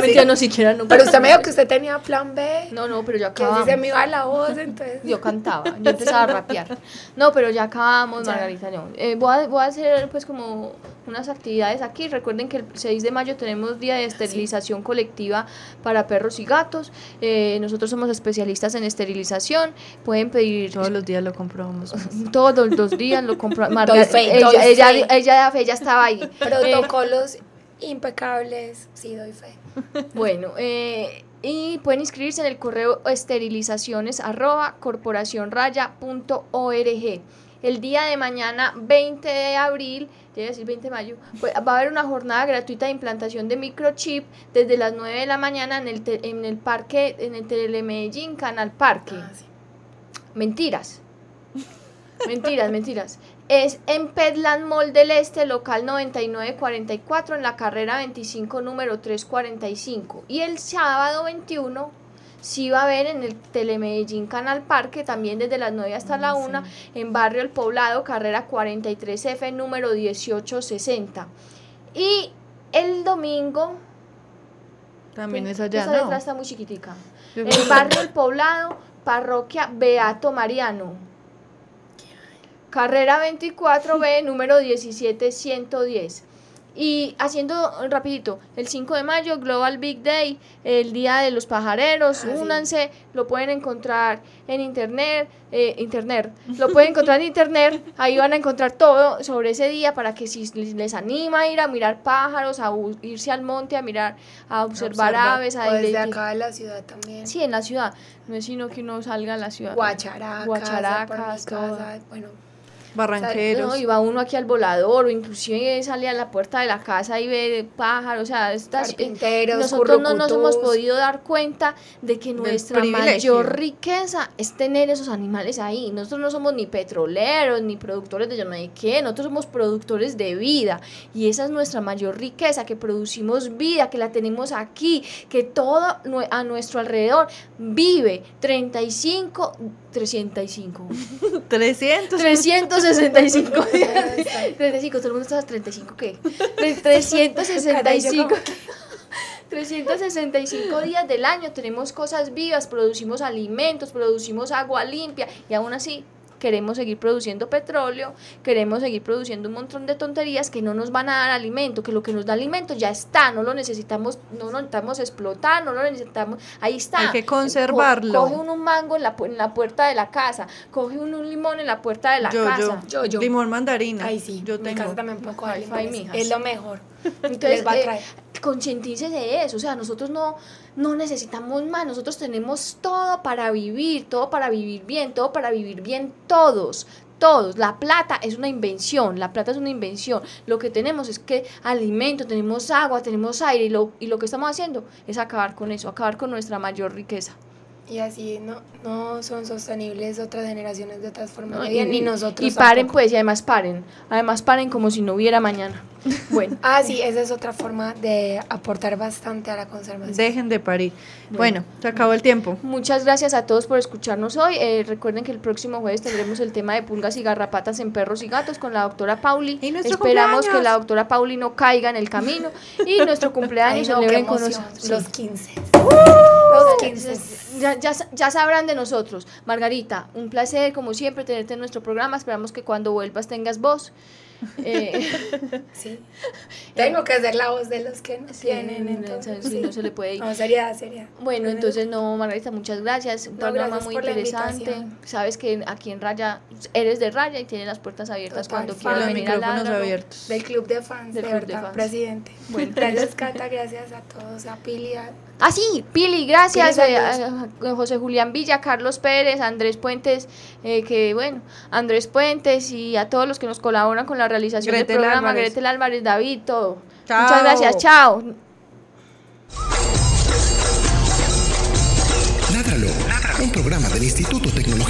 Sí. no siquiera nunca. Pero usted me dijo que usted tenía plan B. No, no, pero ya acabamos. Que se me iba la voz, entonces. Yo cantaba, yo empezaba a rapear. No, pero ya acabamos, ya. Margarita. No. Eh, voy, a, voy a hacer pues como unas actividades aquí. Recuerden que el 6 de mayo tenemos día de esterilización sí. colectiva para perros y gatos. Eh, nosotros somos especialistas en esterilización. Pueden pedir. Todos los días lo comprobamos. (laughs) Todos los días lo comprobamos. (laughs) Margarita, ella, ella, ella, ella, ella, estaba ahí. Protocolos. Impecables, sí doy fe. (laughs) Bueno, eh, y pueden inscribirse en el correo esterilizaciones arroba corporacionraya.org. El día de mañana, 20 de abril, debe decir 20 de mayo, pues, va a haber una jornada gratuita de implantación de microchip desde las 9 de la mañana en el, te, en el parque, en el Telemedellín, Canal Parque. Ah, sí. Mentiras. (laughs) Mentiras, mentiras. Es en Petland Mall del Este, local 9944, en la carrera 25, número 345. Y el sábado 21 sí va a haber en el Telemedellín Canal Parque, también desde las 9 hasta ah, la 1, sí. en Barrio El Poblado, carrera 43F, número 1860. Y el domingo... También es allá, Esa letra está muy chiquitica. En Barrio El Poblado, parroquia Beato Mariano. Carrera 24B, número 17110. Y haciendo rapidito, el 5 de mayo, Global Big Day, el Día de los Pajareros, Ah, sí. únanse, lo pueden encontrar en internet, eh, internet, lo pueden encontrar en internet, ahí van a encontrar todo sobre ese día para que si les anima a ir a mirar pájaros, a irse al monte, a mirar, a observar, aves, a O desde de- acá de la ciudad también. Sí, en la ciudad, no es sino que uno salga a la ciudad. Todo. casa, bueno, Barranqueros. No, y va uno aquí al volador, o inclusive sale a la puerta de la casa y ve pájaros, o sea, estas, eh, nosotros no nos hemos podido dar cuenta de que nuestra mayor riqueza es tener esos animales ahí. Nosotros no somos ni petroleros, ni productores de yo no sé qué, nosotros somos productores de vida y esa es nuestra mayor riqueza, que producimos vida, que la tenemos aquí, que todo a nuestro alrededor vive 35, 305. 300. 365 días. 35, todo el mundo está a 35, ¿qué? Tre- 365. 365 días del año tenemos cosas vivas, producimos alimentos, producimos agua limpia y aún así queremos seguir produciendo petróleo, queremos seguir produciendo un montón de tonterías que no nos van a dar alimento, que lo que nos da alimento ya está, no lo necesitamos, no lo necesitamos explotar, no lo necesitamos, ahí está. Hay que Co- conservarlo. Coge uno un mango en la, pu- en la puerta de la casa, coge uno un limón en la puerta de la yo, casa. Yo, yo. Limón mandarina. Ay, sí, Yo mi tengo. casa también puedo coger. Es lo mejor. Entonces, Les va a eh, traer. Concientícese de eso, o sea, nosotros no, no necesitamos más, nosotros tenemos todo para vivir, todo para vivir bien, todo para vivir bien todos. Todos, la plata es una invención, la plata es una invención. Lo que tenemos es que alimento, tenemos agua, tenemos aire y lo, y lo que estamos haciendo es acabar con eso, acabar con nuestra mayor riqueza. Y así no, no son sostenibles otras generaciones de otras formas ¿no? de vida, ni nosotros. y paren tampoco. pues, y además paren, además paren como si no hubiera mañana. (laughs) Bueno. Ah, sí, esa es otra forma de aportar bastante a la conservación. Dejen de parir. Bueno, se acabó el tiempo. Muchas gracias a todos por escucharnos hoy. Eh, recuerden que el próximo jueves tendremos el tema de pulgas y garrapatas en perros y gatos con la doctora Pauli. Y nuestro Esperamos cumpleaños. que la doctora Pauli no caiga en el camino y nuestro (laughs) Ay, cumpleaños no, qué celebren con nosotros. Los Sí. 15. O Los sea, 15. Ya, ya, ya sabrán de nosotros. Margarita, un placer como siempre tenerte en nuestro programa. Esperamos que cuando vuelvas tengas voz. (laughs) Eh, Sí. Tengo que ser la voz de los que no sí, tienen, no, entonces. sí, no se le puede ir. No, seriedad, seriedad. Bueno, entonces no, Margarita, muchas gracias. Un No, programa gracias muy la interesante. Sabes que aquí en Raya eres de Raya y tienes las puertas abiertas Total, cuando quieras Los venir a micrófonos Ládralo. abiertos. Del club de fans, Del de club de fans. presidente. Bueno. gracias, Cata, gracias a todos, a Pili, a Ah, sí, Pili, gracias. Pili, eh, saludos. a- a José Julián Villa, Carlos Pérez, Andrés Puentes, eh, que bueno, Andrés Puentes y a todos los que nos colaboran con la realización Gretel del programa, Álvarez. Gretel Álvarez, David, todo. Chao. Muchas gracias, chao.